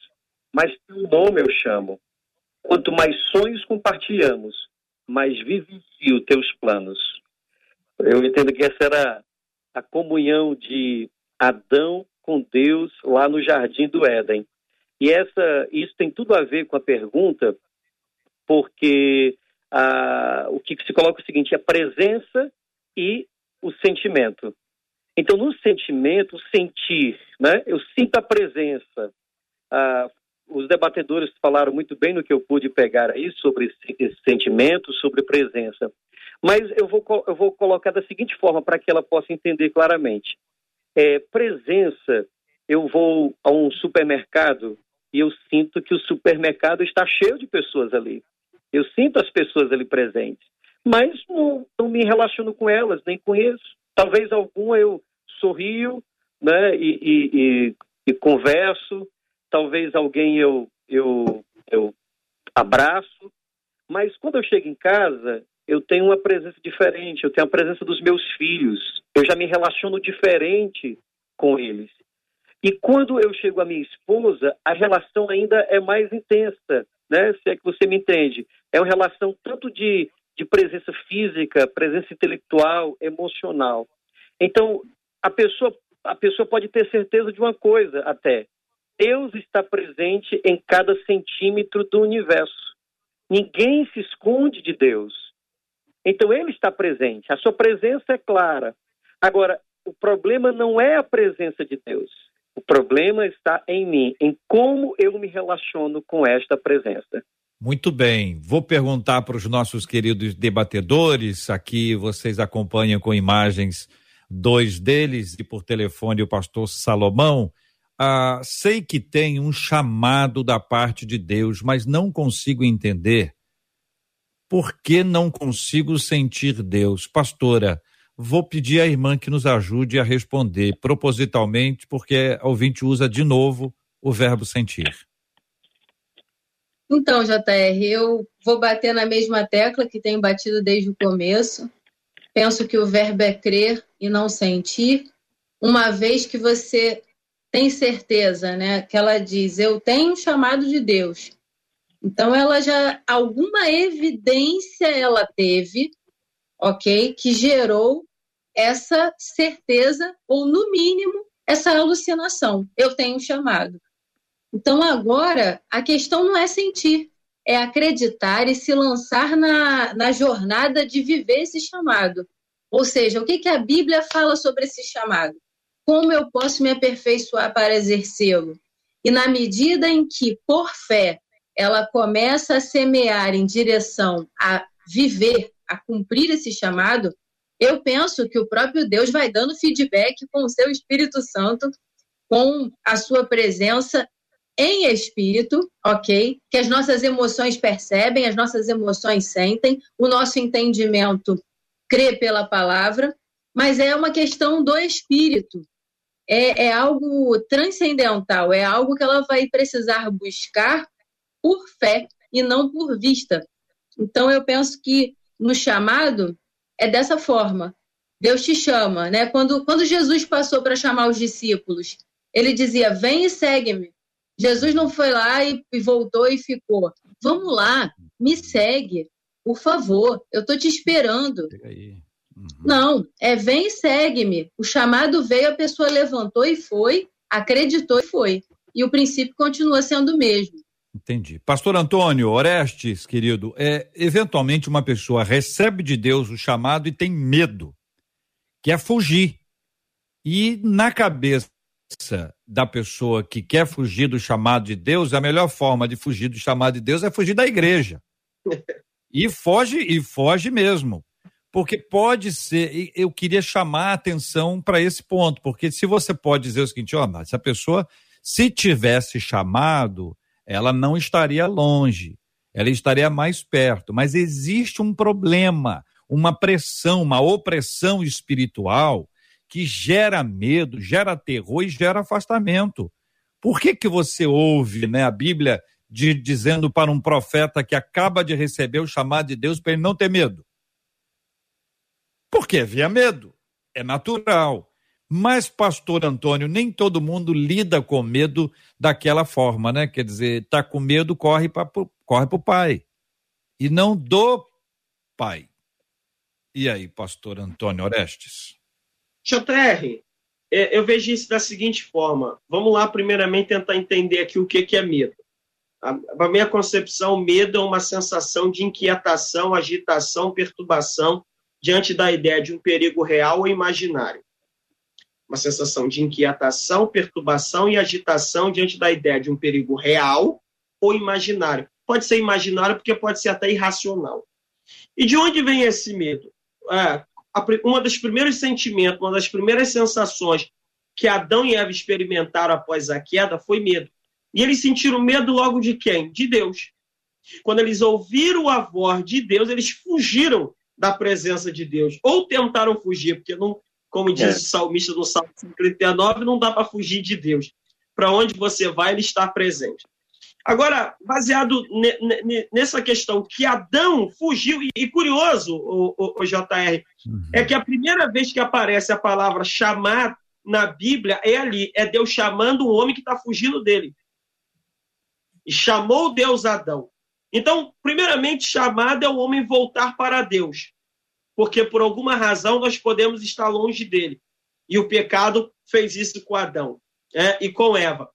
mais teu nome eu chamo. Quanto mais sonhos compartilhamos, mais vivencio teus planos. Eu entendo que essa era a comunhão de Adão com Deus lá no jardim do Éden. E essa, isso tem tudo a ver com a pergunta, porque ah, o que se coloca é o seguinte: a presença e o sentimento. Então, no sentimento, sentir, né? Eu sinto a presença. Ah, os debatedores falaram muito bem no que eu pude pegar aí sobre esse sentimento, sobre presença. Mas eu vou, eu vou colocar da seguinte forma para que ela possa entender claramente. É, presença, eu vou a um supermercado e eu sinto que o supermercado está cheio de pessoas ali. Eu sinto as pessoas ali presentes, mas não, não me relaciono com elas, nem conheço. Talvez alguma eu sorrio né, e, e, e, e converso, talvez alguém eu, eu, eu abraço, mas quando eu chego em casa, eu tenho uma presença diferente, eu tenho a presença dos meus filhos, eu já me relaciono diferente com eles. E quando eu chego à minha esposa, a relação ainda é mais intensa, né? Se é que você me entende. É uma relação tanto de, de presença física, presença intelectual, emocional. Então, a pessoa, a pessoa pode ter certeza de uma coisa até, Deus está presente em cada centímetro do universo. Ninguém se esconde de Deus. Então ele está presente. A sua presença é clara. Agora, o problema não é a presença de Deus. O problema está em mim, em como eu me relaciono com esta presença. Muito bem. Vou perguntar para os nossos queridos debatedores. Aqui vocês acompanham com imagens dois deles e por telefone o pastor Salomão. Ah, sei que tem um chamado da parte de Deus, mas não consigo entender por que não consigo sentir Deus. Pastora, vou pedir à irmã que nos ajude a responder propositalmente, porque a ouvinte usa de novo o verbo sentir. Então, JR, eu vou bater na mesma tecla que tenho batido desde o começo. Penso que o verbo é crer e não sentir, uma vez que você tem certeza, né? Que ela diz: Eu tenho um chamado de Deus. Então, ela já, alguma evidência ela teve, ok? Que gerou essa certeza, ou no mínimo, essa alucinação. Eu tenho um chamado. Então, agora, a questão não é sentir, é acreditar e se lançar na, na jornada de viver esse chamado. Ou seja, o que, que a Bíblia fala sobre esse chamado? como eu posso me aperfeiçoar para exercê-lo? E na medida em que, por fé, ela começa a semear em direção a viver, a cumprir esse chamado, eu penso que o próprio Deus vai dando feedback com o seu Espírito Santo, com a sua presença em espírito, ok? Que as nossas emoções percebem, as nossas emoções sentem, o nosso entendimento crê pela palavra, mas é uma questão do espírito é, é algo transcendental, é algo que ela vai precisar buscar por fé e não por vista. Então eu penso que no chamado é dessa forma. Deus te chama, né? Quando, quando Jesus passou para chamar os discípulos, ele dizia: "Vem e segue-me". Jesus não foi lá e, e voltou e ficou. Vamos lá, me segue, por favor. Eu tô te esperando. Uhum. Não, é vem e segue-me. O chamado veio, a pessoa levantou e foi, acreditou e foi. E o princípio continua sendo o mesmo. Entendi. Pastor Antônio Orestes, querido, é, eventualmente uma pessoa recebe de Deus o chamado e tem medo, quer fugir. E na cabeça da pessoa que quer fugir do chamado de Deus, a melhor forma de fugir do chamado de Deus é fugir da igreja. [LAUGHS] E foge, e foge mesmo. Porque pode ser, eu queria chamar a atenção para esse ponto, porque se você pode dizer o seguinte, ó, oh, mas a pessoa, se tivesse chamado, ela não estaria longe, ela estaria mais perto, mas existe um problema, uma pressão, uma opressão espiritual que gera medo, gera terror e gera afastamento. Por que que você ouve, né, a Bíblia de, dizendo para um profeta que acaba de receber o chamado de Deus para ele não ter medo? Porque havia medo. É natural. Mas, pastor Antônio, nem todo mundo lida com medo daquela forma, né? Quer dizer, tá com medo, corre para corre o pai. E não do pai. E aí, pastor Antônio Orestes? JR, é, eu vejo isso da seguinte forma. Vamos lá, primeiramente, tentar entender aqui o que, que é medo. A, minha concepção, medo é uma sensação de inquietação, agitação, perturbação diante da ideia de um perigo real ou imaginário uma sensação de inquietação, perturbação e agitação diante da ideia de um perigo real ou imaginário. Pode ser imaginário porque pode ser até irracional. E de onde vem esse medo? É, uma dos primeiros sentimentos, uma das primeiras sensações que Adão e Eva experimentaram após a queda foi medo. E eles sentiram medo logo de quem? De Deus. Quando eles ouviram a voz de Deus, eles fugiram da presença de Deus. Ou tentaram fugir, porque não, como diz é. o salmista no Salmo 39, não dá para fugir de Deus. Para onde você vai, ele está presente. Agora, baseado nessa questão que Adão fugiu, e, curioso, o, o, o JR, uhum. é que a primeira vez que aparece a palavra chamar na Bíblia é ali, é Deus chamando o homem que está fugindo dele. E chamou Deus Adão. Então, primeiramente, chamado é o homem voltar para Deus porque por alguma razão nós podemos estar longe dele. E o pecado fez isso com Adão né, e com Eva.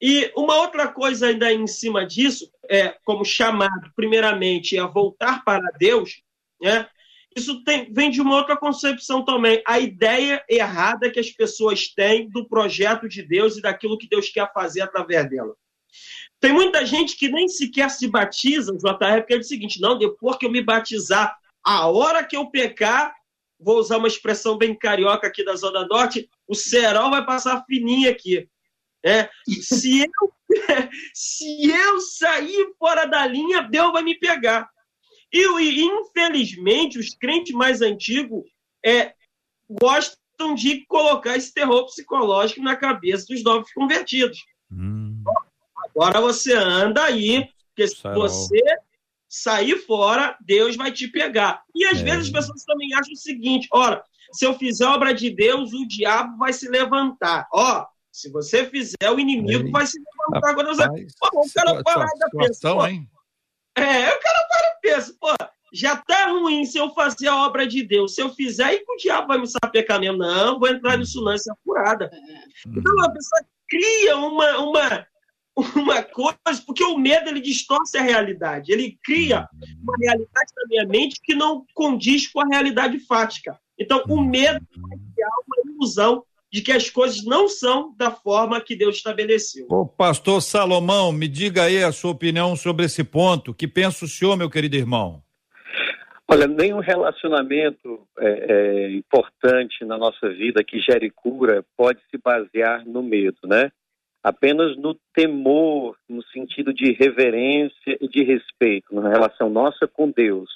E uma outra coisa ainda em cima disso, é como chamado, primeiramente, a voltar para Deus, né, isso tem, vem de uma outra concepção também. A ideia errada que as pessoas têm do projeto de Deus e daquilo que Deus quer fazer através dela. Tem muita gente que nem sequer se batiza, JR, porque é o seguinte: não, depois que eu me batizar, a hora que eu pecar, vou usar uma expressão bem carioca aqui da Zona Norte, o cerol vai passar fininho aqui. É, se, eu, [LAUGHS] se eu sair fora da linha, Deus vai me pegar. E, e infelizmente, os crentes mais antigos é, gostam de colocar esse terror psicológico na cabeça dos novos convertidos. Hum. Agora você anda aí, porque se você sair fora, Deus vai te pegar. E às é. vezes as pessoas também acham o seguinte: ora, se eu fizer obra de Deus, o diabo vai se levantar. Ó, se você fizer, o inimigo Ei. vai se levantar. Agora, pô, o cara para da pessoa. É, o cara para e pensa, pô, já tá ruim se eu fazer a obra de Deus. Se eu fizer, e o diabo vai me sapecar mesmo. Não, vou entrar nisso não, isso é furada. Hum. Então a pessoa cria uma, uma, uma coisa, porque o medo ele distorce a realidade, ele cria uma realidade na minha mente que não condiz com a realidade fática. Então, o medo vai criar uma ilusão de que as coisas não são da forma que Deus estabeleceu. Ô, pastor Salomão, me diga aí a sua opinião sobre esse ponto. Que pensa o senhor, meu querido irmão? Olha, nenhum relacionamento é, é, importante na nossa vida que gere cura pode se basear no medo, né? apenas no temor, no sentido de reverência e de respeito na relação nossa com Deus,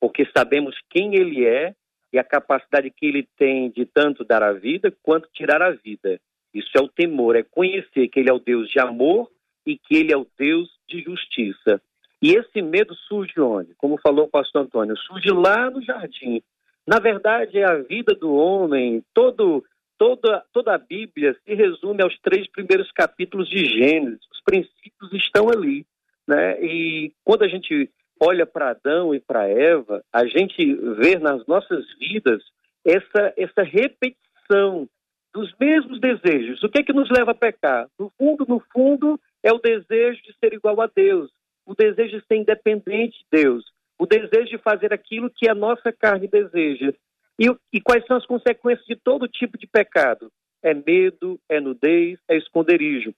porque sabemos quem Ele é e a capacidade que Ele tem de tanto dar a vida quanto tirar a vida. Isso é o temor, é conhecer que Ele é o Deus de amor e que Ele é o Deus de justiça. E esse medo surge onde? Como falou o pastor Antônio, surge lá no jardim. Na verdade, é a vida do homem, todo toda, toda a Bíblia se resume aos três primeiros capítulos de Gênesis. Os princípios estão ali. Né? E quando a gente olha para Adão e para Eva, a gente vê nas nossas vidas essa, essa repetição dos mesmos desejos. O que é que nos leva a pecar? No fundo, no fundo, é o desejo de ser igual a Deus, o desejo de ser independente de Deus, o desejo de fazer aquilo que a nossa carne deseja. E, e quais são as consequências de todo tipo de pecado? É medo, é nudez, é esconderijo.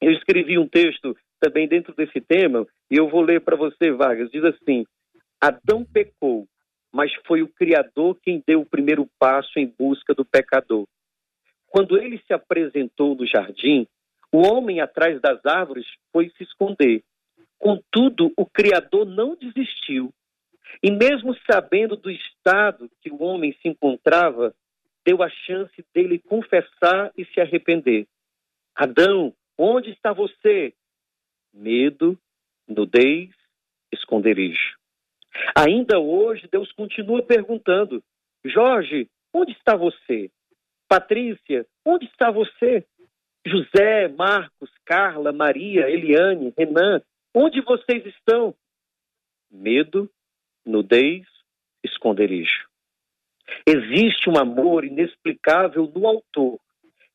Eu escrevi um texto também dentro desse tema, e eu vou ler para você, Vargas. Diz assim: Adão pecou, mas foi o Criador quem deu o primeiro passo em busca do pecador. Quando ele se apresentou no jardim, o homem atrás das árvores foi se esconder. Contudo, o Criador não desistiu E mesmo sabendo do estado que o homem se encontrava, deu a chance dele confessar e se arrepender. Adão, onde está você? Medo, nudez, esconderijo. Ainda hoje, Deus continua perguntando: Jorge, onde está você? Patrícia, onde está você? José, Marcos, Carla, Maria, Eliane, Renan, onde vocês estão? Medo, nudez, esconderijo. Existe um amor inexplicável no autor,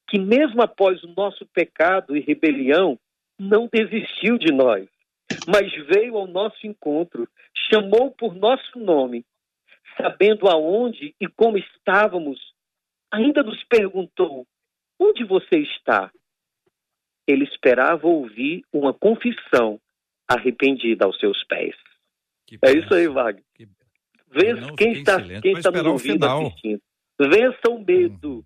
que mesmo após o nosso pecado e rebelião, não desistiu de nós, mas veio ao nosso encontro, chamou por nosso nome, sabendo aonde e como estávamos, ainda nos perguntou: Onde você está? Ele esperava ouvir uma confissão arrependida aos seus pés. Que é isso aí, Wagner. Que... Vença, quem está, quem está nos ouvindo assistindo. Vença o medo, hum.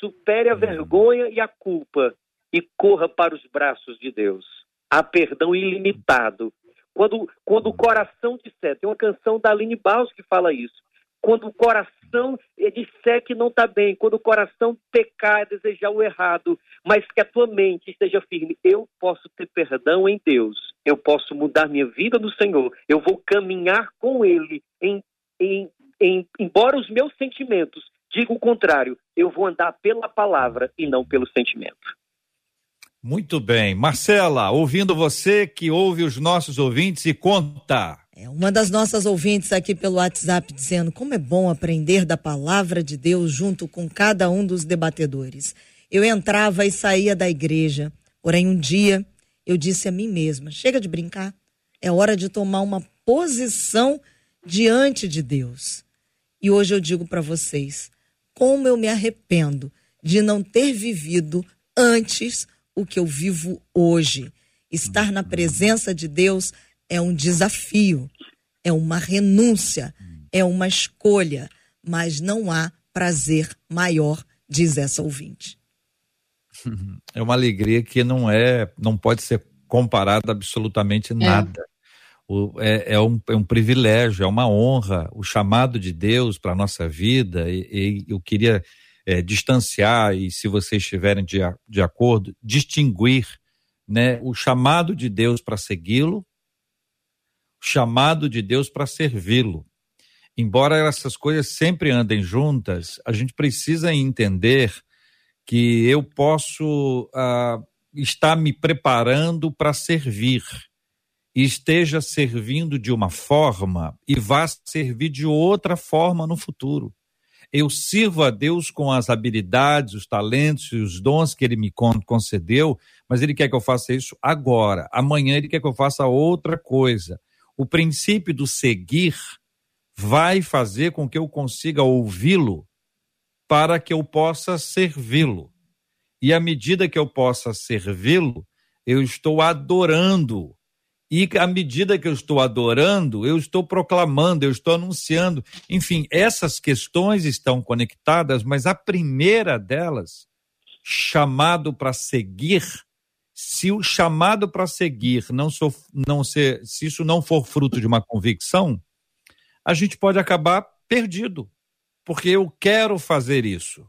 supere a hum. vergonha e a culpa e corra para os braços de Deus. Há perdão ilimitado. Quando, quando o coração disser, tem uma canção da Aline Baus que fala isso. Quando o coração disser que não está bem, quando o coração pecar, desejar o errado, mas que a tua mente esteja firme, eu posso ter perdão em Deus, eu posso mudar minha vida no Senhor, eu vou caminhar com Ele, em, em, em, embora os meus sentimentos digam o contrário, eu vou andar pela palavra e não pelo sentimento. Muito bem. Marcela, ouvindo você que ouve os nossos ouvintes e conta. É uma das nossas ouvintes aqui pelo WhatsApp dizendo como é bom aprender da palavra de Deus junto com cada um dos debatedores. Eu entrava e saía da igreja, porém um dia eu disse a mim mesma: chega de brincar, é hora de tomar uma posição diante de Deus. E hoje eu digo para vocês: como eu me arrependo de não ter vivido antes o que eu vivo hoje. Estar na presença de Deus é um desafio, é uma renúncia, é uma escolha, mas não há prazer maior, diz essa ouvinte. É uma alegria que não é, não pode ser comparada absolutamente é. nada. É. O, é, é, um, é um privilégio, é uma honra, o chamado de Deus para a nossa vida, e, e eu queria é, distanciar e, se vocês estiverem de, de acordo, distinguir né, o chamado de Deus para segui-lo, o chamado de Deus para servi-lo. Embora essas coisas sempre andem juntas, a gente precisa entender que eu posso uh, estar me preparando para servir e esteja servindo de uma forma e vá servir de outra forma no futuro eu sirvo a Deus com as habilidades, os talentos e os dons que Ele me concedeu, mas Ele quer que eu faça isso agora. Amanhã Ele quer que eu faça outra coisa. O princípio do seguir vai fazer com que eu consiga ouvi-lo para que eu possa servi-lo. E à medida que eu possa servi-lo, eu estou adorando e à medida que eu estou adorando, eu estou proclamando, eu estou anunciando. Enfim, essas questões estão conectadas, mas a primeira delas, chamado para seguir, se o chamado para seguir não, não ser, se isso não for fruto de uma convicção, a gente pode acabar perdido, porque eu quero fazer isso,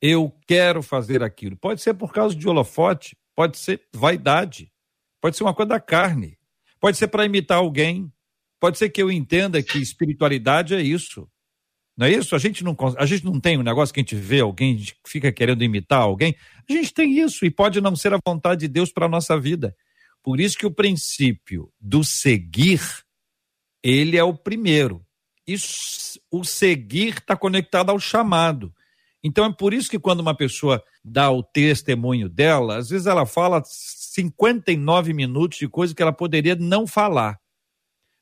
eu quero fazer aquilo. Pode ser por causa de holofote, pode ser vaidade, pode ser uma coisa da carne. Pode ser para imitar alguém. Pode ser que eu entenda que espiritualidade é isso. Não é isso? A gente não, a gente não tem um negócio que a gente vê alguém, a gente fica querendo imitar alguém. A gente tem isso e pode não ser a vontade de Deus para a nossa vida. Por isso que o princípio do seguir, ele é o primeiro. O seguir está conectado ao chamado. Então é por isso que quando uma pessoa dá o testemunho dela, às vezes ela fala 59 minutos de coisa que ela poderia não falar.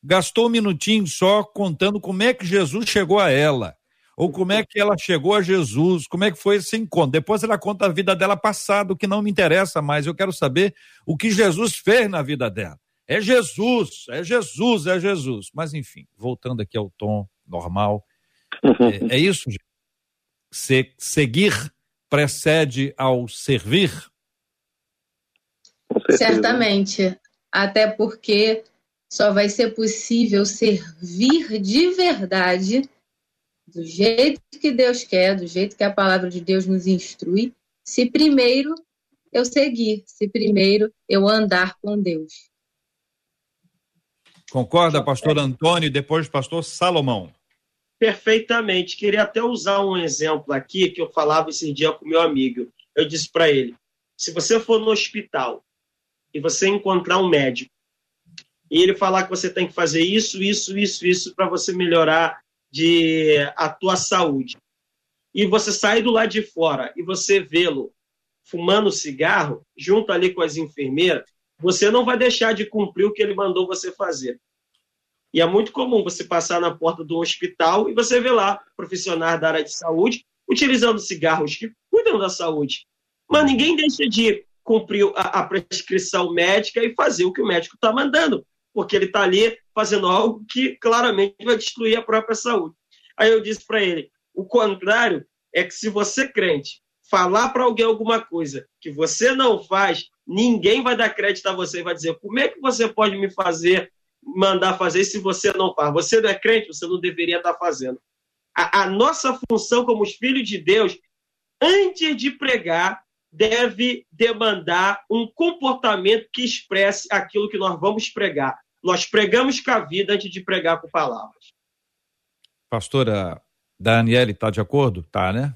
Gastou um minutinho só contando como é que Jesus chegou a ela, ou como é que ela chegou a Jesus, como é que foi esse encontro. Depois ela conta a vida dela passada, o que não me interessa mais. Eu quero saber o que Jesus fez na vida dela. É Jesus, é Jesus, é Jesus. Mas enfim, voltando aqui ao tom normal, [LAUGHS] é, é isso, gente se, seguir precede ao servir? Certamente. Até porque só vai ser possível servir de verdade, do jeito que Deus quer, do jeito que a palavra de Deus nos instrui, se primeiro eu seguir, se primeiro eu andar com Deus. Concorda, pastor Antônio, e depois pastor Salomão? Perfeitamente. Queria até usar um exemplo aqui que eu falava esse dia com meu amigo. Eu disse para ele: se você for no hospital e você encontrar um médico e ele falar que você tem que fazer isso, isso, isso, isso para você melhorar de a tua saúde, e você sair do lado de fora e você vê-lo fumando cigarro junto ali com as enfermeiras, você não vai deixar de cumprir o que ele mandou você fazer. E é muito comum você passar na porta do hospital e você vê lá profissionais da área de saúde utilizando cigarros que cuidam da saúde. Mas ninguém deixa de cumprir a, a prescrição médica e fazer o que o médico está mandando, porque ele está ali fazendo algo que claramente vai destruir a própria saúde. Aí eu disse para ele: o contrário é que se você crente falar para alguém alguma coisa que você não faz, ninguém vai dar crédito a você e vai dizer: como é que você pode me fazer mandar fazer se você não faz. Você não é crente, você não deveria estar fazendo. A, a nossa função como os filhos de Deus, antes de pregar, deve demandar um comportamento que expresse aquilo que nós vamos pregar. Nós pregamos com a vida antes de pregar com palavras. Pastora Daniele, está de acordo? Tá, né?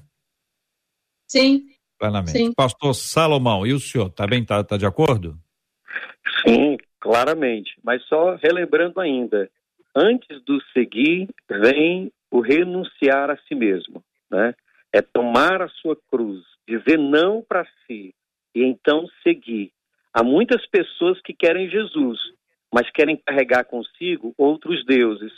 Sim. Plenamente. Sim. Pastor Salomão, e o senhor, tá bem? Tá, tá de acordo? Sim, claramente. Mas só relembrando ainda, antes do seguir vem o renunciar a si mesmo, né? É tomar a sua cruz, dizer não para si e então seguir. Há muitas pessoas que querem Jesus, mas querem carregar consigo outros deuses,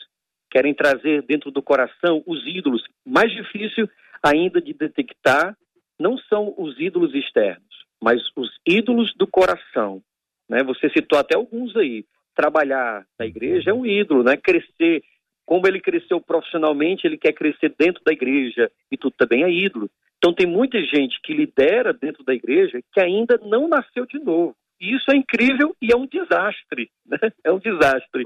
querem trazer dentro do coração os ídolos. Mais difícil ainda de detectar não são os ídolos externos, mas os ídolos do coração. Né? Você citou até alguns aí. Trabalhar na igreja é um ídolo, né? Crescer, como ele cresceu profissionalmente, ele quer crescer dentro da igreja, e tudo também é ídolo. Então tem muita gente que lidera dentro da igreja que ainda não nasceu de novo. E isso é incrível e é um desastre. Né? [LAUGHS] É um desastre.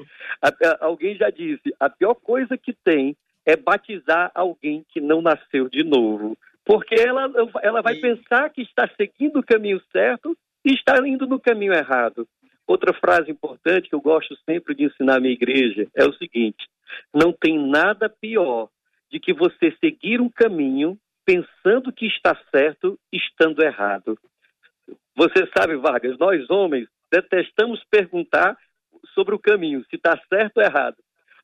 Alguém já disse: a pior coisa que tem é batizar alguém que não nasceu de novo. Porque ela, ela vai pensar que está seguindo o caminho certo e está indo no caminho errado. Outra frase importante que eu gosto sempre de ensinar à minha igreja é o seguinte: não tem nada pior de que você seguir um caminho pensando que está certo, estando errado. Você sabe, Vargas, nós homens detestamos perguntar sobre o caminho, se está certo ou errado.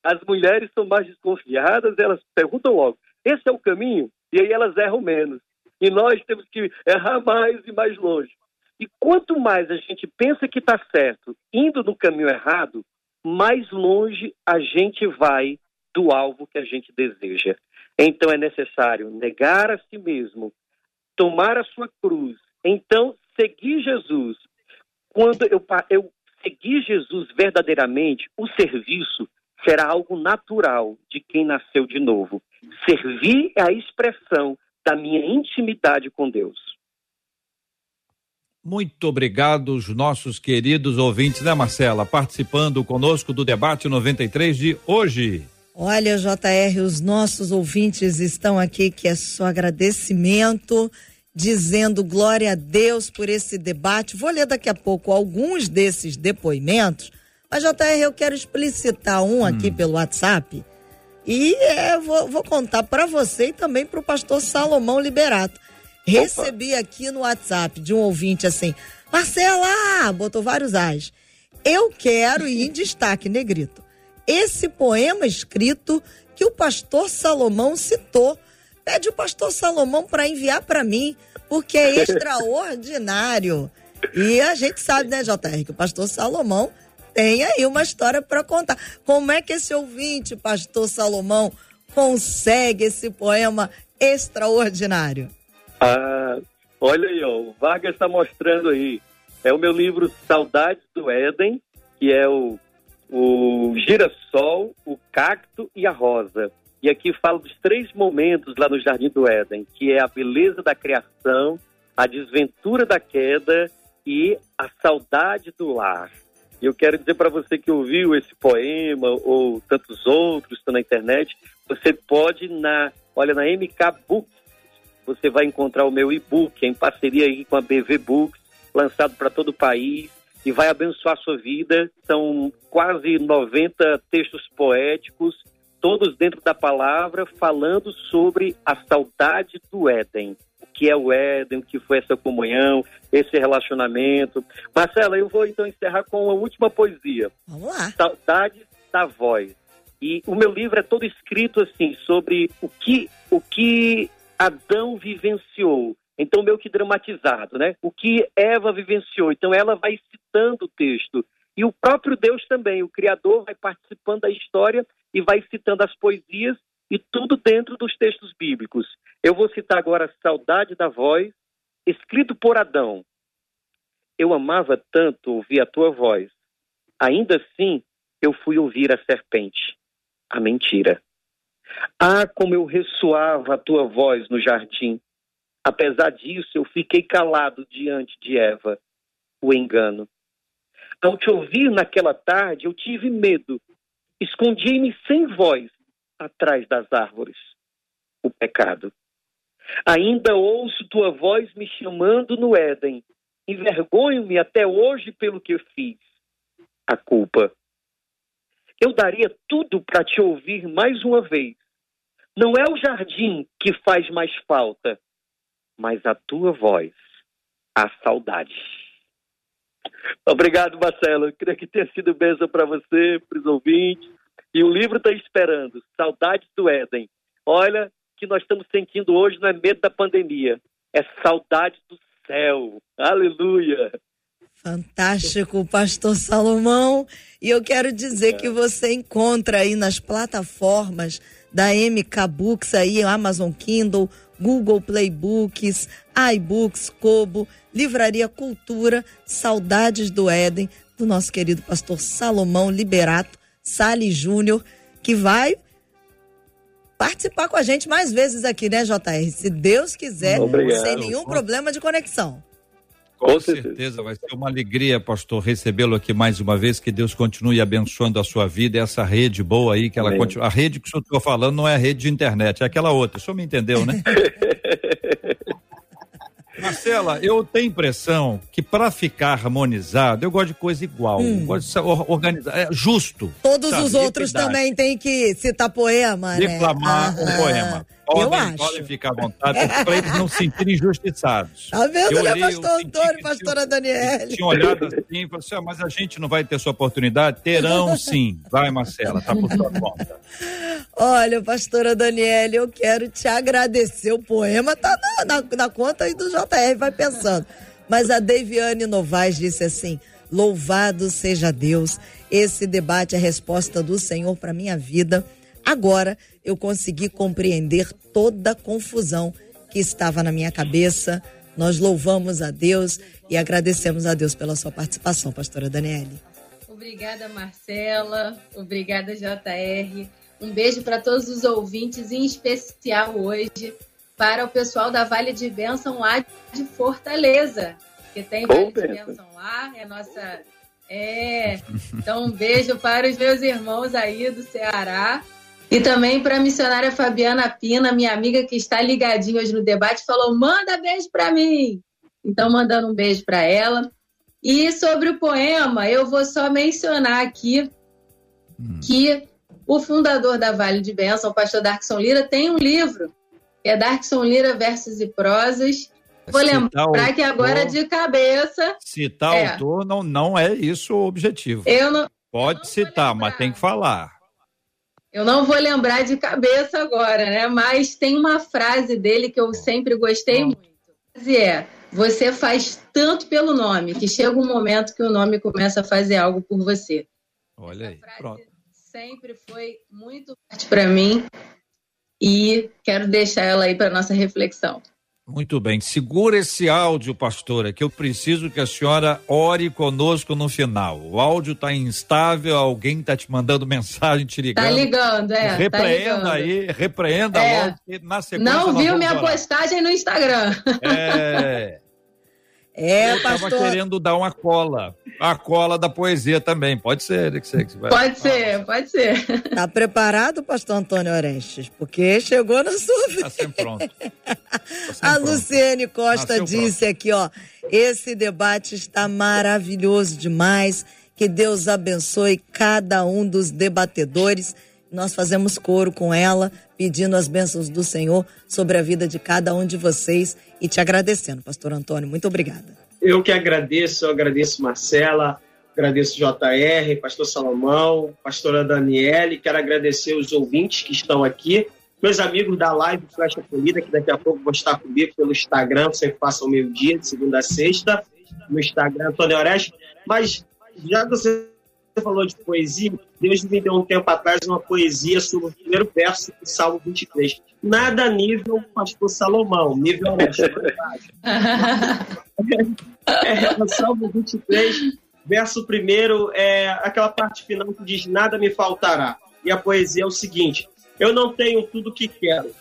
As mulheres são mais desconfiadas, elas perguntam logo: esse é o caminho? E aí elas erram menos. E nós temos que errar mais e mais longe. E quanto mais a gente pensa que está certo, indo no caminho errado, mais longe a gente vai do alvo que a gente deseja. Então é necessário negar a si mesmo, tomar a sua cruz, então seguir Jesus. Quando eu, eu seguir Jesus verdadeiramente, o serviço será algo natural de quem nasceu de novo. Servir é a expressão da minha intimidade com Deus. Muito obrigado, os nossos queridos ouvintes, né, Marcela? Participando conosco do debate 93 de hoje. Olha, JR, os nossos ouvintes estão aqui, que é só agradecimento, dizendo glória a Deus por esse debate. Vou ler daqui a pouco alguns desses depoimentos, mas, JR, eu quero explicitar um aqui hum. pelo WhatsApp e é, vou, vou contar para você e também para o pastor Salomão Liberato. Recebi aqui no WhatsApp de um ouvinte assim, Marcela, botou vários as. Eu quero ir em destaque, negrito. Esse poema escrito que o pastor Salomão citou. Pede o pastor Salomão para enviar para mim, porque é [LAUGHS] extraordinário. E a gente sabe, né, JR, que o pastor Salomão tem aí uma história para contar. Como é que esse ouvinte, pastor Salomão, consegue esse poema extraordinário? Ah, olha aí, ó, o Vargas está mostrando aí. É o meu livro Saudades do Éden, que é o, o girassol, o cacto e a rosa. E aqui falo dos três momentos lá no Jardim do Éden, que é a beleza da criação, a desventura da queda e a saudade do lar. Eu quero dizer para você que ouviu esse poema ou tantos outros estão na internet, você pode na, olha na MK Books, você vai encontrar o meu e-book em parceria aí com a BV Books, lançado para todo o país e vai abençoar a sua vida. São quase 90 textos poéticos, todos dentro da palavra, falando sobre a saudade do Éden que é o Éden, o que foi essa comunhão, esse relacionamento. Marcela, eu vou então encerrar com a última poesia. Vamos lá. Saudades da voz. E o meu livro é todo escrito assim sobre o que o que Adão vivenciou. Então meio que dramatizado, né? O que Eva vivenciou. Então ela vai citando o texto. E o próprio Deus também, o Criador, vai participando da história e vai citando as poesias e tudo dentro dos textos bíblicos. Eu vou citar agora Saudade da Voz, escrito por Adão. Eu amava tanto ouvir a tua voz. Ainda assim, eu fui ouvir a serpente, a mentira. Ah, como eu ressoava a tua voz no jardim. Apesar disso, eu fiquei calado diante de Eva, o engano. Ao te ouvir naquela tarde, eu tive medo. Escondi-me sem voz atrás das árvores. O pecado. Ainda ouço tua voz me chamando no Éden. Envergonho-me até hoje pelo que fiz. A culpa. Eu daria tudo para te ouvir mais uma vez. Não é o jardim que faz mais falta, mas a tua voz, a saudade. Obrigado, Marcelo. Eu queria que tenha sido bênção para você, para os ouvintes. E o livro está esperando, Saudades do Éden. Olha, que nós estamos sentindo hoje não é medo da pandemia, é saudade do céu. Aleluia! Fantástico, pastor Salomão. E eu quero dizer é. que você encontra aí nas plataformas da MK Books aí, Amazon Kindle, Google Play Books, iBooks, Kobo, Livraria Cultura, Saudades do Éden, do nosso querido pastor Salomão Liberato Sali Júnior, que vai participar com a gente mais vezes aqui, né, JR? Se Deus quiser, Obrigado. sem nenhum problema de conexão. Com certeza vai ser uma alegria, pastor, recebê-lo aqui mais uma vez. Que Deus continue abençoando a sua vida e essa rede boa aí, que ela continue. A rede que o senhor está falando não é a rede de internet, é aquela outra. O senhor me entendeu, né? [LAUGHS] Marcela, eu tenho impressão que para ficar harmonizado, eu gosto de coisa igual, hum. gosto de organizar, é justo. Todos sabe? os outros também têm que citar poema, né? Declamar um poema. Podem, eu acho. podem ficar à vontade para eles não se sentirem injustiçados. Tá vendo, eu né, olhei, pastor Antônio, pastora Daniela? Tinha olhado assim e falou assim, ah, mas a gente não vai ter sua oportunidade? Terão sim. Vai, Marcela, tá por sua conta. [LAUGHS] Olha, pastora Daniela, eu quero te agradecer. O poema tá na, na, na conta aí do JR, vai pensando. Mas a Deviane Novaes disse assim: Louvado seja Deus. Esse debate é a resposta do Senhor para minha vida. Agora eu consegui compreender toda a confusão que estava na minha cabeça. Nós louvamos a Deus e agradecemos a Deus pela sua participação, pastora Daniele. Obrigada, Marcela. Obrigada, JR. Um beijo para todos os ouvintes, em especial hoje para o pessoal da Vale de Bênção lá de Fortaleza, que tem Vale de Bênção lá, é nossa. É. Então, um beijo para os meus irmãos aí do Ceará. E também para a missionária Fabiana Pina, minha amiga que está ligadinha hoje no debate, falou: manda beijo para mim. Então, mandando um beijo para ela. E sobre o poema, eu vou só mencionar aqui hum. que o fundador da Vale de Bênção, o pastor Darkson Lira, tem um livro, que é Darkson Lira Versos e Prosas. Vou Citar lembrar autor, que agora de cabeça. Citar é, autor não, não é isso o objetivo. Eu não, Pode eu não citar, mas tem que falar. Eu não vou lembrar de cabeça agora, né? Mas tem uma frase dele que eu sempre gostei muito. E é: você faz tanto pelo nome que chega um momento que o nome começa a fazer algo por você. Olha aí, pronto. Sempre foi muito forte para mim e quero deixar ela aí para nossa reflexão. Muito bem. Segura esse áudio, pastora, que eu preciso que a senhora ore conosco no final. O áudio está instável, alguém está te mandando [LAUGHS] mensagem, te ligando. Tá ligando, é. Tá repreenda tá aí, repreenda é. logo, na sequência. Não viu minha orar. postagem no Instagram. É. [LAUGHS] É, Eu pastor. tava querendo dar uma cola. A cola da poesia também. Pode ser, que você, que você vai. Pode ser, pode ser. Tá preparado, pastor Antônio Orestes? Porque chegou na sua vez. Tá sempre pronto. Tá sempre A pronto. Luciene Costa Nasceu disse aqui, ó, esse debate está maravilhoso demais. Que Deus abençoe cada um dos debatedores. Nós fazemos coro com ela, pedindo as bênçãos do Senhor sobre a vida de cada um de vocês e te agradecendo, pastor Antônio. Muito obrigada. Eu que agradeço, eu agradeço Marcela, agradeço JR, pastor Salomão, pastora Daniele, quero agradecer os ouvintes que estão aqui, meus amigos da live Flecha Polida, que daqui a pouco vão estar comigo pelo Instagram, sempre ao meio-dia, de segunda a sexta, no Instagram, Antônio Oreste. Mas já que você falou de poesia, Deus me deu um tempo atrás uma poesia sobre o primeiro verso do Salmo 23. Nada nível pastor Salomão, nível. É, no [LAUGHS] Salmo 23, verso 1, é aquela parte final que diz: Nada me faltará. E a poesia é o seguinte: Eu não tenho tudo que quero,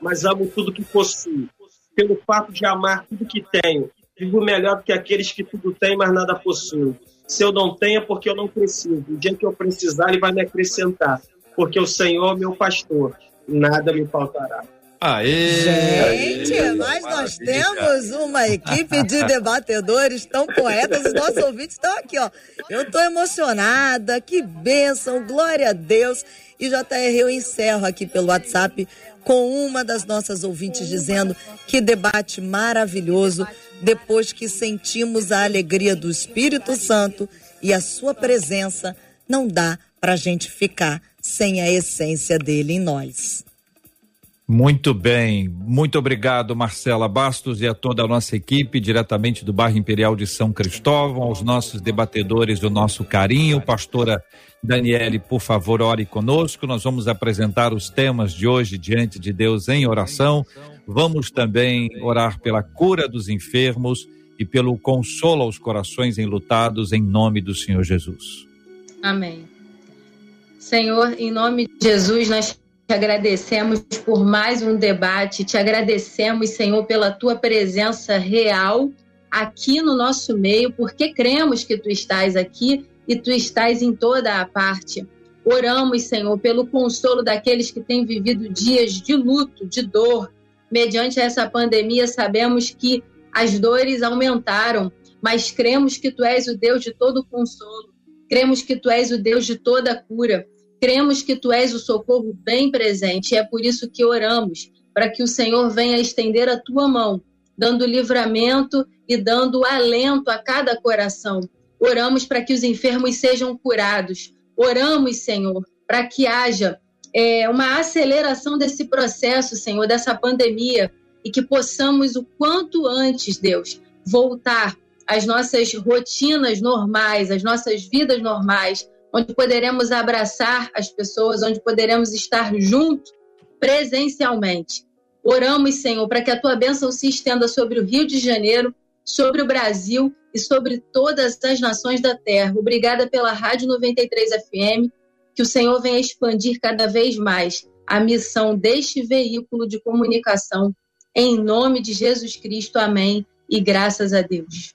mas amo tudo que possuo. Pelo fato de amar tudo que tenho, vivo melhor do que aqueles que tudo têm, mas nada possuem. Se eu não tenho, é porque eu não preciso. O dia que eu precisar, ele vai me acrescentar. Porque o Senhor é meu pastor, nada me faltará. Aê! Gente, Aê, mas nós maravilha. temos uma equipe de debatedores tão poetas. Os nossos ouvintes estão aqui, ó. Eu estou emocionada, que bênção, glória a Deus. E JR, eu encerro aqui pelo WhatsApp com uma das nossas ouvintes dizendo que debate maravilhoso depois que sentimos a alegria do Espírito Santo e a sua presença, não dá para a gente ficar sem a essência dele em nós. Muito bem, muito obrigado Marcela Bastos e a toda a nossa equipe, diretamente do bairro Imperial de São Cristóvão, aos nossos debatedores do nosso carinho. Pastora Daniele, por favor, ore conosco. Nós vamos apresentar os temas de hoje diante de Deus em oração. Vamos também orar pela cura dos enfermos e pelo consolo aos corações enlutados, em nome do Senhor Jesus. Amém. Senhor, em nome de Jesus, nós te agradecemos por mais um debate, te agradecemos, Senhor, pela tua presença real aqui no nosso meio, porque cremos que tu estás aqui e tu estás em toda a parte. Oramos, Senhor, pelo consolo daqueles que têm vivido dias de luto, de dor. Mediante essa pandemia, sabemos que as dores aumentaram, mas cremos que tu és o Deus de todo consolo. Cremos que tu és o Deus de toda cura. Cremos que tu és o socorro bem presente. E é por isso que oramos, para que o Senhor venha estender a tua mão, dando livramento e dando alento a cada coração. Oramos para que os enfermos sejam curados. Oramos, Senhor, para que haja é, uma aceleração desse processo, Senhor, dessa pandemia, e que possamos o quanto antes, Deus, voltar às nossas rotinas normais, às nossas vidas normais, onde poderemos abraçar as pessoas, onde poderemos estar juntos presencialmente. Oramos, Senhor, para que a tua bênção se estenda sobre o Rio de Janeiro, sobre o Brasil e sobre todas as nações da terra. Obrigada pela Rádio 93 FM, que o Senhor venha expandir cada vez mais a missão deste veículo de comunicação. Em nome de Jesus Cristo, amém. E graças a Deus.